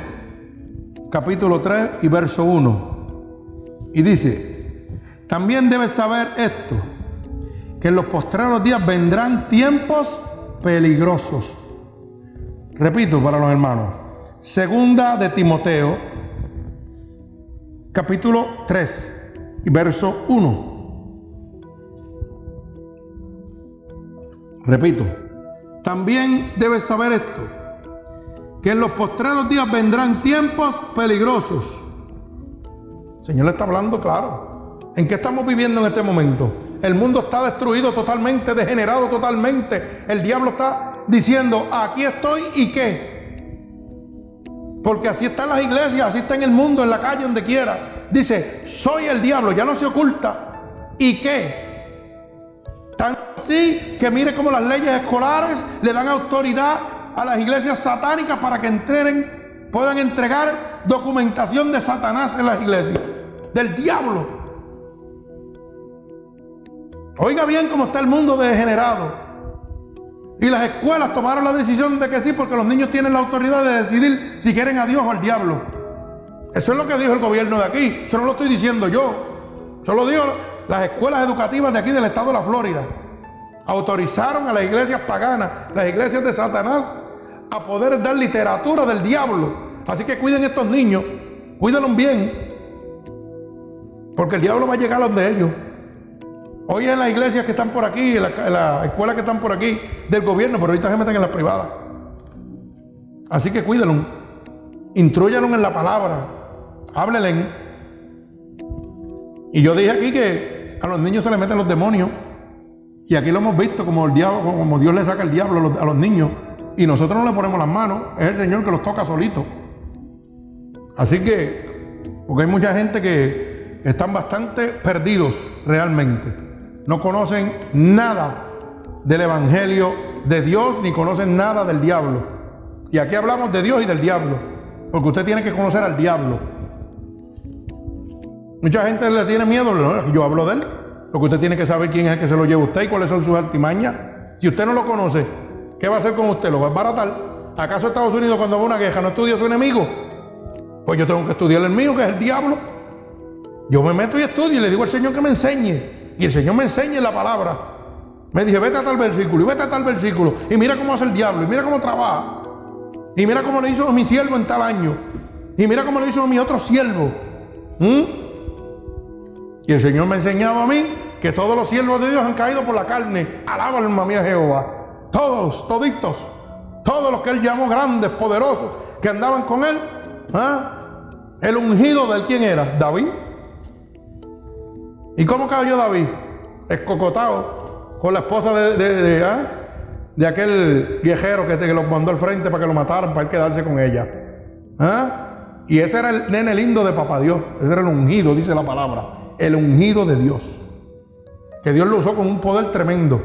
capítulo 3 y verso 1. Y dice, también debes saber esto, que en los postreros días vendrán tiempos peligrosos. Repito para los hermanos, Segunda de Timoteo, capítulo 3 y verso 1. Repito, también debes saber esto, que en los postreros días vendrán tiempos peligrosos. El Señor le está hablando claro. ¿En qué estamos viviendo en este momento? El mundo está destruido totalmente, degenerado totalmente. El diablo está diciendo, aquí estoy y qué. Porque así están las iglesias, así está en el mundo, en la calle, donde quiera. Dice, soy el diablo, ya no se oculta. ¿Y qué? Tan así que mire cómo las leyes escolares le dan autoridad a las iglesias satánicas para que entren, puedan entregar documentación de Satanás en las iglesias, del diablo. Oiga bien cómo está el mundo degenerado. Y las escuelas tomaron la decisión de que sí, porque los niños tienen la autoridad de decidir si quieren a Dios o al diablo. Eso es lo que dijo el gobierno de aquí. Eso no lo estoy diciendo yo. Eso lo dijo las escuelas educativas de aquí del estado de la Florida. Autorizaron a las iglesias paganas, las iglesias de Satanás, a poder dar literatura del diablo. Así que cuiden estos niños, cuídenlos bien. Porque el diablo va a llegar a donde ellos. Hoy en las iglesias que están por aquí, en las escuelas que están por aquí del gobierno, pero ahorita se meten en las privadas. Así que cuídenlo. Intrúyanlo en la palabra. Háblenle. Y yo dije aquí que a los niños se les meten los demonios. Y aquí lo hemos visto como, el diablo, como Dios le saca el diablo a los niños. Y nosotros no le ponemos las manos. Es el Señor que los toca solito. Así que, porque hay mucha gente que están bastante perdidos realmente no conocen nada del Evangelio de Dios ni conocen nada del diablo. Y aquí hablamos de Dios y del diablo. Porque usted tiene que conocer al diablo. Mucha gente le tiene miedo. yo hablo de él. Lo que usted tiene que saber quién es el que se lo lleva usted y cuáles son sus artimañas. Si usted no lo conoce, ¿qué va a hacer con usted? ¿Lo va a baratar? ¿Acaso Estados Unidos cuando va una queja no estudia a su enemigo? Pues yo tengo que estudiar el mío, que es el diablo. Yo me meto y estudio y le digo al Señor que me enseñe. Y el Señor me enseñe la palabra. Me dije, vete a tal versículo y vete a tal versículo. Y mira cómo hace el diablo, y mira cómo trabaja. Y mira cómo le hizo mi siervo en tal año. Y mira cómo le hizo mi otro siervo. ¿Mm? Y el Señor me ha enseñado a mí que todos los siervos de Dios han caído por la carne. Alaba alma mía Jehová. Todos, toditos. Todos los que Él llamó grandes, poderosos, que andaban con Él. ¿ah? El ungido del quién era? David. ¿Y cómo cayó David? Escocotado con la esposa de, de, ¿ah? de, aquel viejero que, que lo mandó al frente para que lo mataran, para él quedarse con ella. ¿Ah? Y ese era el nene lindo de papá Dios. Ese era el ungido, dice la palabra. El ungido de Dios. Que Dios lo usó con un poder tremendo.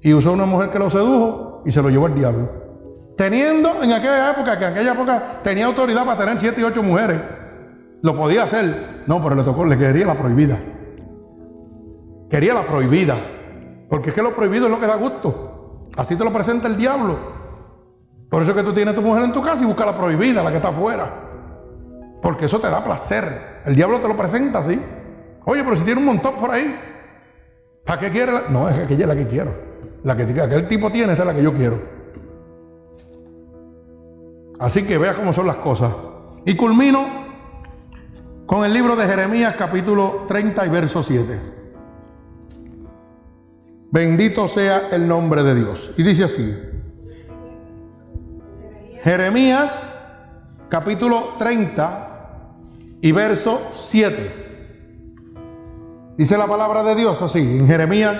Y usó una mujer que lo sedujo y se lo llevó el diablo. Teniendo en aquella época, que en aquella época tenía autoridad para tener siete y ocho mujeres. Lo podía hacer. No, pero le tocó, le quería la prohibida. Quería la prohibida. Porque es que lo prohibido es lo que da gusto. Así te lo presenta el diablo. Por eso es que tú tienes tu mujer en tu casa y busca la prohibida, la que está afuera. Porque eso te da placer. El diablo te lo presenta así. Oye, pero si tiene un montón por ahí, ¿para qué quiere? No, es aquella la que quiero. La que aquel tipo tiene, esa es la que yo quiero. Así que vea cómo son las cosas. Y culmino con el libro de Jeremías capítulo 30 y verso 7. Bendito sea el nombre de Dios. Y dice así. Jeremías capítulo 30 y verso 7. Dice la palabra de Dios así, en Jeremías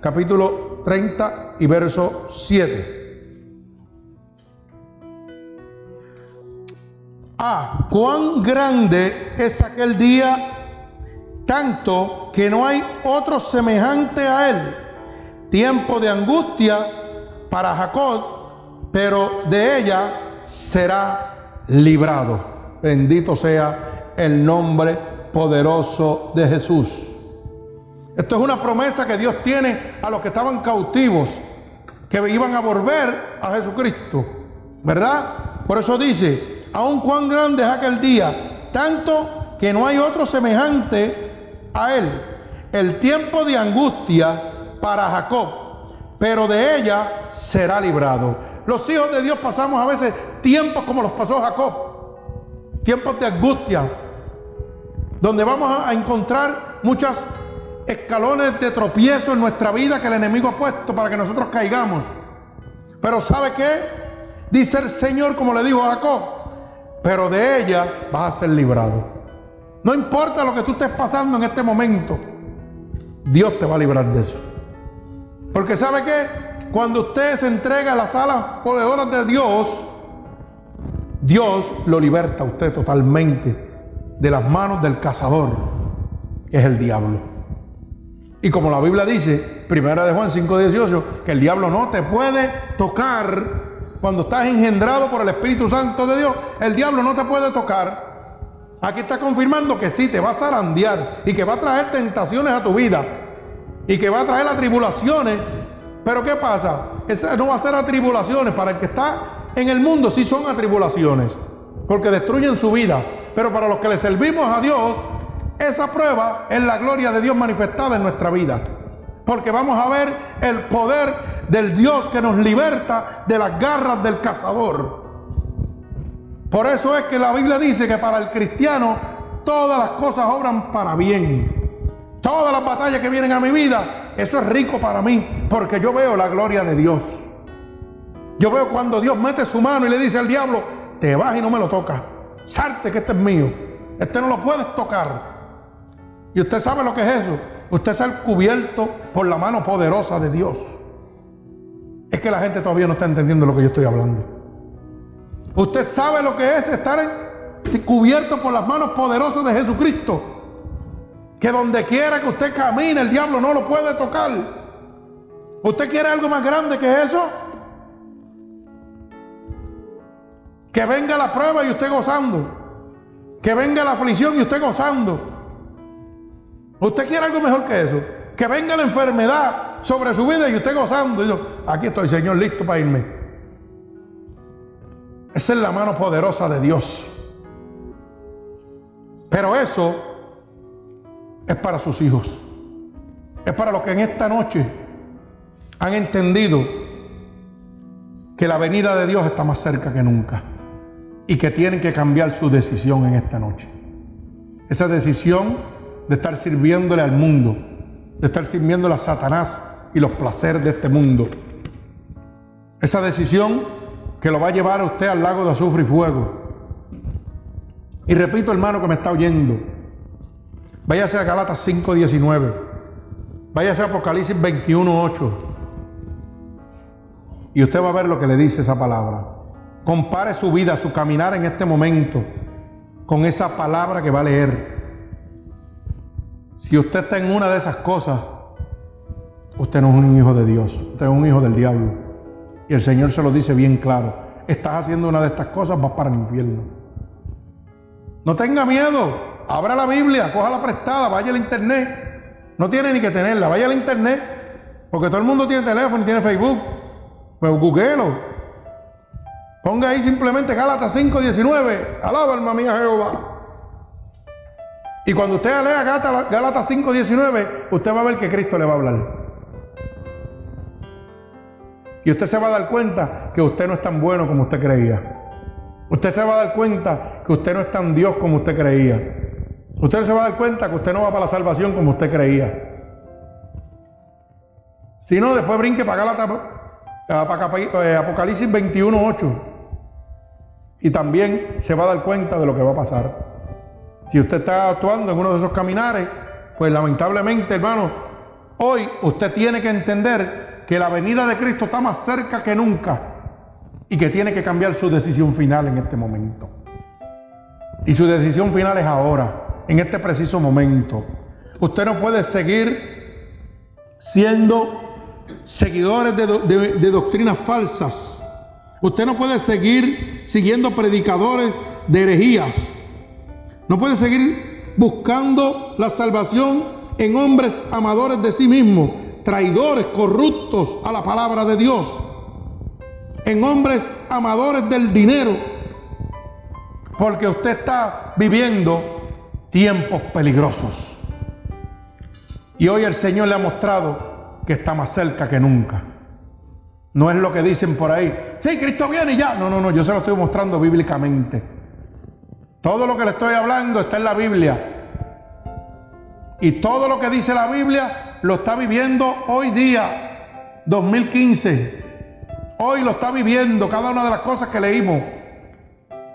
capítulo 30 y verso 7. Ah, cuán grande es aquel día, tanto que no hay otro semejante a él. Tiempo de angustia para Jacob, pero de ella será librado. Bendito sea el nombre poderoso de Jesús. Esto es una promesa que Dios tiene a los que estaban cautivos, que iban a volver a Jesucristo, ¿verdad? Por eso dice, aun cuán grande es aquel día, tanto que no hay otro semejante a él. El tiempo de angustia para Jacob, pero de ella será librado. Los hijos de Dios pasamos a veces tiempos como los pasó Jacob, tiempos de angustia, donde vamos a encontrar muchos escalones de tropiezo en nuestra vida que el enemigo ha puesto para que nosotros caigamos. Pero ¿sabe qué? Dice el Señor, como le dijo a Jacob, pero de ella vas a ser librado. No importa lo que tú estés pasando en este momento, Dios te va a librar de eso. Porque ¿sabe qué? Cuando usted se entrega a las alas poderosas de Dios, Dios lo liberta a usted totalmente de las manos del cazador, que es el diablo. Y como la Biblia dice, primera de Juan 5:18, que el diablo no te puede tocar cuando estás engendrado por el Espíritu Santo de Dios, el diablo no te puede tocar. Aquí está confirmando que sí, te va a zarandear y que va a traer tentaciones a tu vida y que va a traer las tribulaciones. Pero ¿qué pasa? Esa no va a ser atribulaciones. Para el que está en el mundo sí son atribulaciones, porque destruyen su vida. Pero para los que le servimos a Dios, esa prueba es la gloria de Dios manifestada en nuestra vida. Porque vamos a ver el poder del Dios que nos liberta de las garras del cazador. Por eso es que la Biblia dice que para el cristiano todas las cosas obran para bien. Todas las batallas que vienen a mi vida, eso es rico para mí, porque yo veo la gloria de Dios. Yo veo cuando Dios mete su mano y le dice al diablo, te vas y no me lo tocas. Salte que este es mío. Este no lo puedes tocar. Y usted sabe lo que es eso. Usted ser cubierto por la mano poderosa de Dios. Es que la gente todavía no está entendiendo lo que yo estoy hablando. Usted sabe lo que es estar cubierto por las manos poderosas de Jesucristo. Que donde quiera que usted camine, el diablo no lo puede tocar. ¿Usted quiere algo más grande que eso? Que venga la prueba y usted gozando. Que venga la aflicción y usted gozando. ¿Usted quiere algo mejor que eso? Que venga la enfermedad sobre su vida y usted gozando. Aquí estoy, Señor, listo para irme. Esa es la mano poderosa de Dios. Pero eso es para sus hijos. Es para los que en esta noche han entendido que la venida de Dios está más cerca que nunca y que tienen que cambiar su decisión en esta noche. Esa decisión de estar sirviéndole al mundo, de estar sirviéndole a Satanás y los placeres de este mundo. Esa decisión que lo va a llevar a usted al lago de azufre y fuego. Y repito, hermano que me está oyendo, váyase a Galatas 5:19, váyase a Apocalipsis 21:8, y usted va a ver lo que le dice esa palabra. Compare su vida, su caminar en este momento con esa palabra que va a leer. Si usted está en una de esas cosas, usted no es un hijo de Dios, usted es un hijo del diablo. Y el Señor se lo dice bien claro. Estás haciendo una de estas cosas, vas para el infierno. No tenga miedo. Abra la Biblia, coja la prestada, vaya al internet. No tiene ni que tenerla, vaya al internet. Porque todo el mundo tiene teléfono y tiene Facebook. Pues googlelo. Ponga ahí simplemente Gálatas 5:19. Alaba alma mía Jehová. Y cuando usted lea Gálatas 5:19, usted va a ver que Cristo le va a hablar. Y usted se va a dar cuenta que usted no es tan bueno como usted creía. Usted se va a dar cuenta que usted no es tan Dios como usted creía. Usted se va a dar cuenta que usted no va para la salvación como usted creía. Si no, después brinque para Gálatas, eh, Apocalipsis 21:8 y también se va a dar cuenta de lo que va a pasar. Si usted está actuando en uno de esos caminares, pues lamentablemente, hermano, hoy usted tiene que entender que la venida de Cristo está más cerca que nunca y que tiene que cambiar su decisión final en este momento. Y su decisión final es ahora, en este preciso momento. Usted no puede seguir siendo seguidores de, doctrinas falsas Usted no puede seguir siguiendo predicadores de herejías. No puede seguir buscando la salvación en hombres amadores de sí mismos, traidores, corruptos a la palabra de Dios. En hombres amadores del dinero. Porque usted está viviendo tiempos peligrosos. Y hoy el Señor le ha mostrado que está más cerca que nunca. No es lo que dicen por ahí. Sí, Cristo viene y ya. No, no, no, yo se lo estoy mostrando bíblicamente. Todo lo que le estoy hablando está en la Biblia. Y todo lo que dice la Biblia lo está viviendo hoy día, 2015. Hoy lo está viviendo cada una de las cosas que leímos.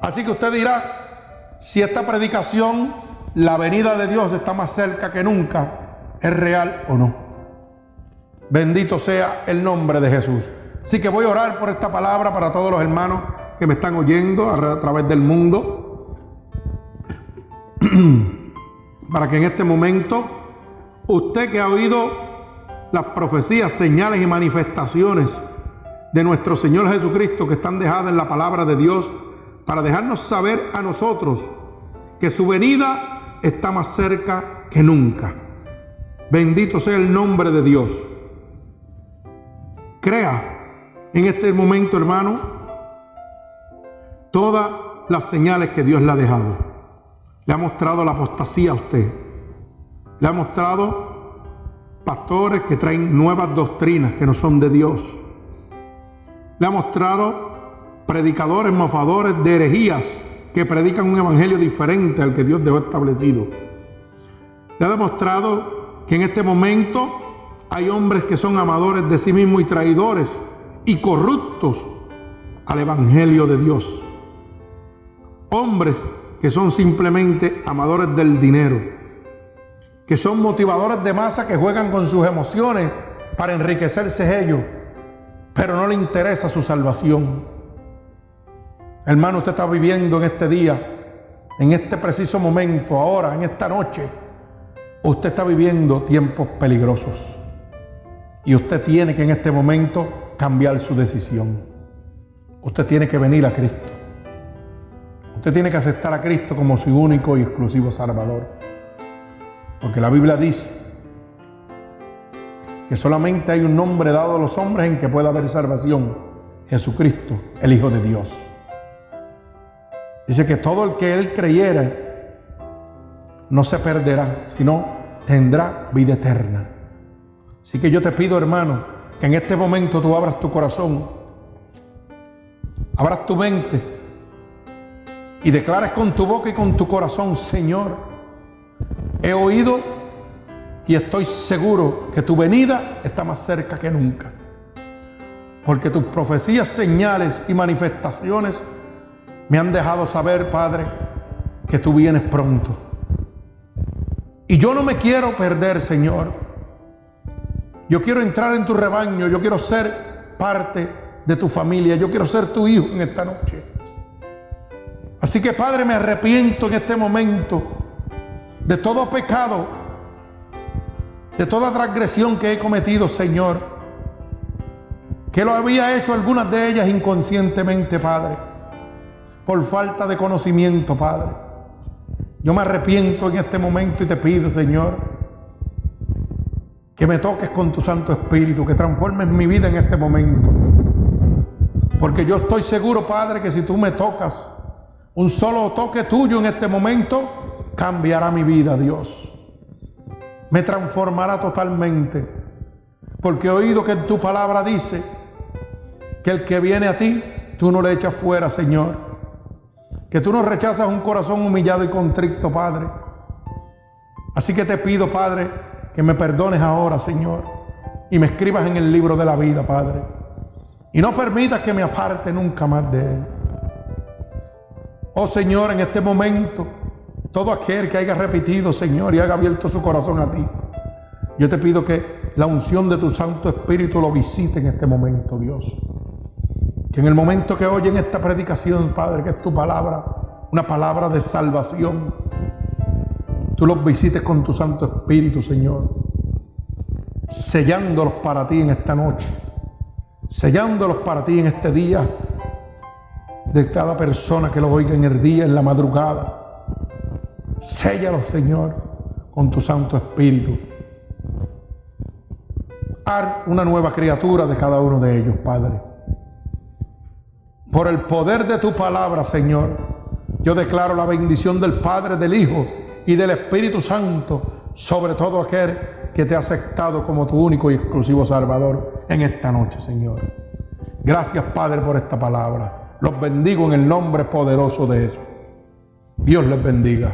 Así que usted dirá, si esta predicación, la venida de Dios está más cerca que nunca, es real o no. Bendito sea el nombre de Jesús. Así que voy a orar por esta palabra para todos los hermanos que me están oyendo a través del mundo. <clears throat> para que en este momento usted que ha oído las profecías, señales y manifestaciones de nuestro Señor Jesucristo que están dejadas en la palabra de Dios para dejarnos saber a nosotros que su venida está más cerca que nunca. Bendito sea el nombre de Dios. Crea en este momento, hermano, todas las señales que Dios le ha dejado. Le ha mostrado la apostasía a usted. Le ha mostrado pastores que traen nuevas doctrinas que no son de Dios. Le ha mostrado predicadores mofadores de herejías que predican un evangelio diferente al que Dios dejó establecido. Le ha demostrado que en este momento hay hombres que son amadores de sí mismos y traidores y corruptos al Evangelio de Dios. Hombres que son simplemente amadores del dinero, que son motivadores de masa que juegan con sus emociones para enriquecerse ellos, pero no le interesa su salvación. Hermano, usted está viviendo en este día, en este preciso momento, ahora, en esta noche, usted está viviendo tiempos peligrosos. Y usted tiene que en este momento cambiar su decisión. Usted tiene que venir a Cristo. Usted tiene que aceptar a Cristo como su único y exclusivo Salvador. Porque la Biblia dice que solamente hay un nombre dado a los hombres en que pueda haber salvación. Jesucristo, el Hijo de Dios. Dice que todo el que Él creyera no se perderá, sino tendrá vida eterna. Así que yo te pido, hermano, que en este momento tú abras tu corazón, abras tu mente y declares con tu boca y con tu corazón, Señor, he oído y estoy seguro que tu venida está más cerca que nunca. Porque tus profecías, señales y manifestaciones me han dejado saber, Padre, que tú vienes pronto. Y yo no me quiero perder, Señor. Yo quiero entrar en tu rebaño, yo quiero ser parte de tu familia, yo quiero ser tu hijo en esta noche. Así que Padre, me arrepiento en este momento de todo pecado, de toda transgresión que he cometido, Señor. Que lo había hecho algunas de ellas inconscientemente, Padre, por falta de conocimiento, Padre. Yo me arrepiento en este momento y te pido, Señor, que me toques con tu Santo Espíritu, que transformes mi vida en este momento. Porque yo estoy seguro, Padre, que si tú me tocas, un solo toque tuyo en este momento, cambiará mi vida, Dios. Me transformará totalmente. Porque he oído que en tu palabra dice que el que viene a ti, tú no le echas fuera, Señor. Que tú no rechazas un corazón humillado y contrito, Padre. Así que te pido, Padre, que me perdones ahora, Señor, y me escribas en el libro de la vida, Padre. Y no permitas que me aparte nunca más de Él. Oh Señor, en este momento, todo aquel que haya repetido, Señor, y haya abierto su corazón a ti, yo te pido que la unción de tu Santo Espíritu lo visite en este momento, Dios. Que en el momento que oyen esta predicación, Padre, que es tu palabra, una palabra de salvación, tú los visites con tu Santo Espíritu, Señor, sellándolos para ti en esta noche, sellándolos para ti en este día, de cada persona que los oiga en el día, en la madrugada. Séllalos, Señor, con tu Santo Espíritu. Haz una nueva criatura de cada uno de ellos, Padre. Por el poder de tu palabra, Señor, yo declaro la bendición del Padre, del Hijo y del Espíritu Santo sobre todo aquel que te ha aceptado como tu único y exclusivo Salvador en esta noche, Señor. Gracias, Padre, por esta palabra. Los bendigo en el nombre poderoso de Jesús. Dios les bendiga.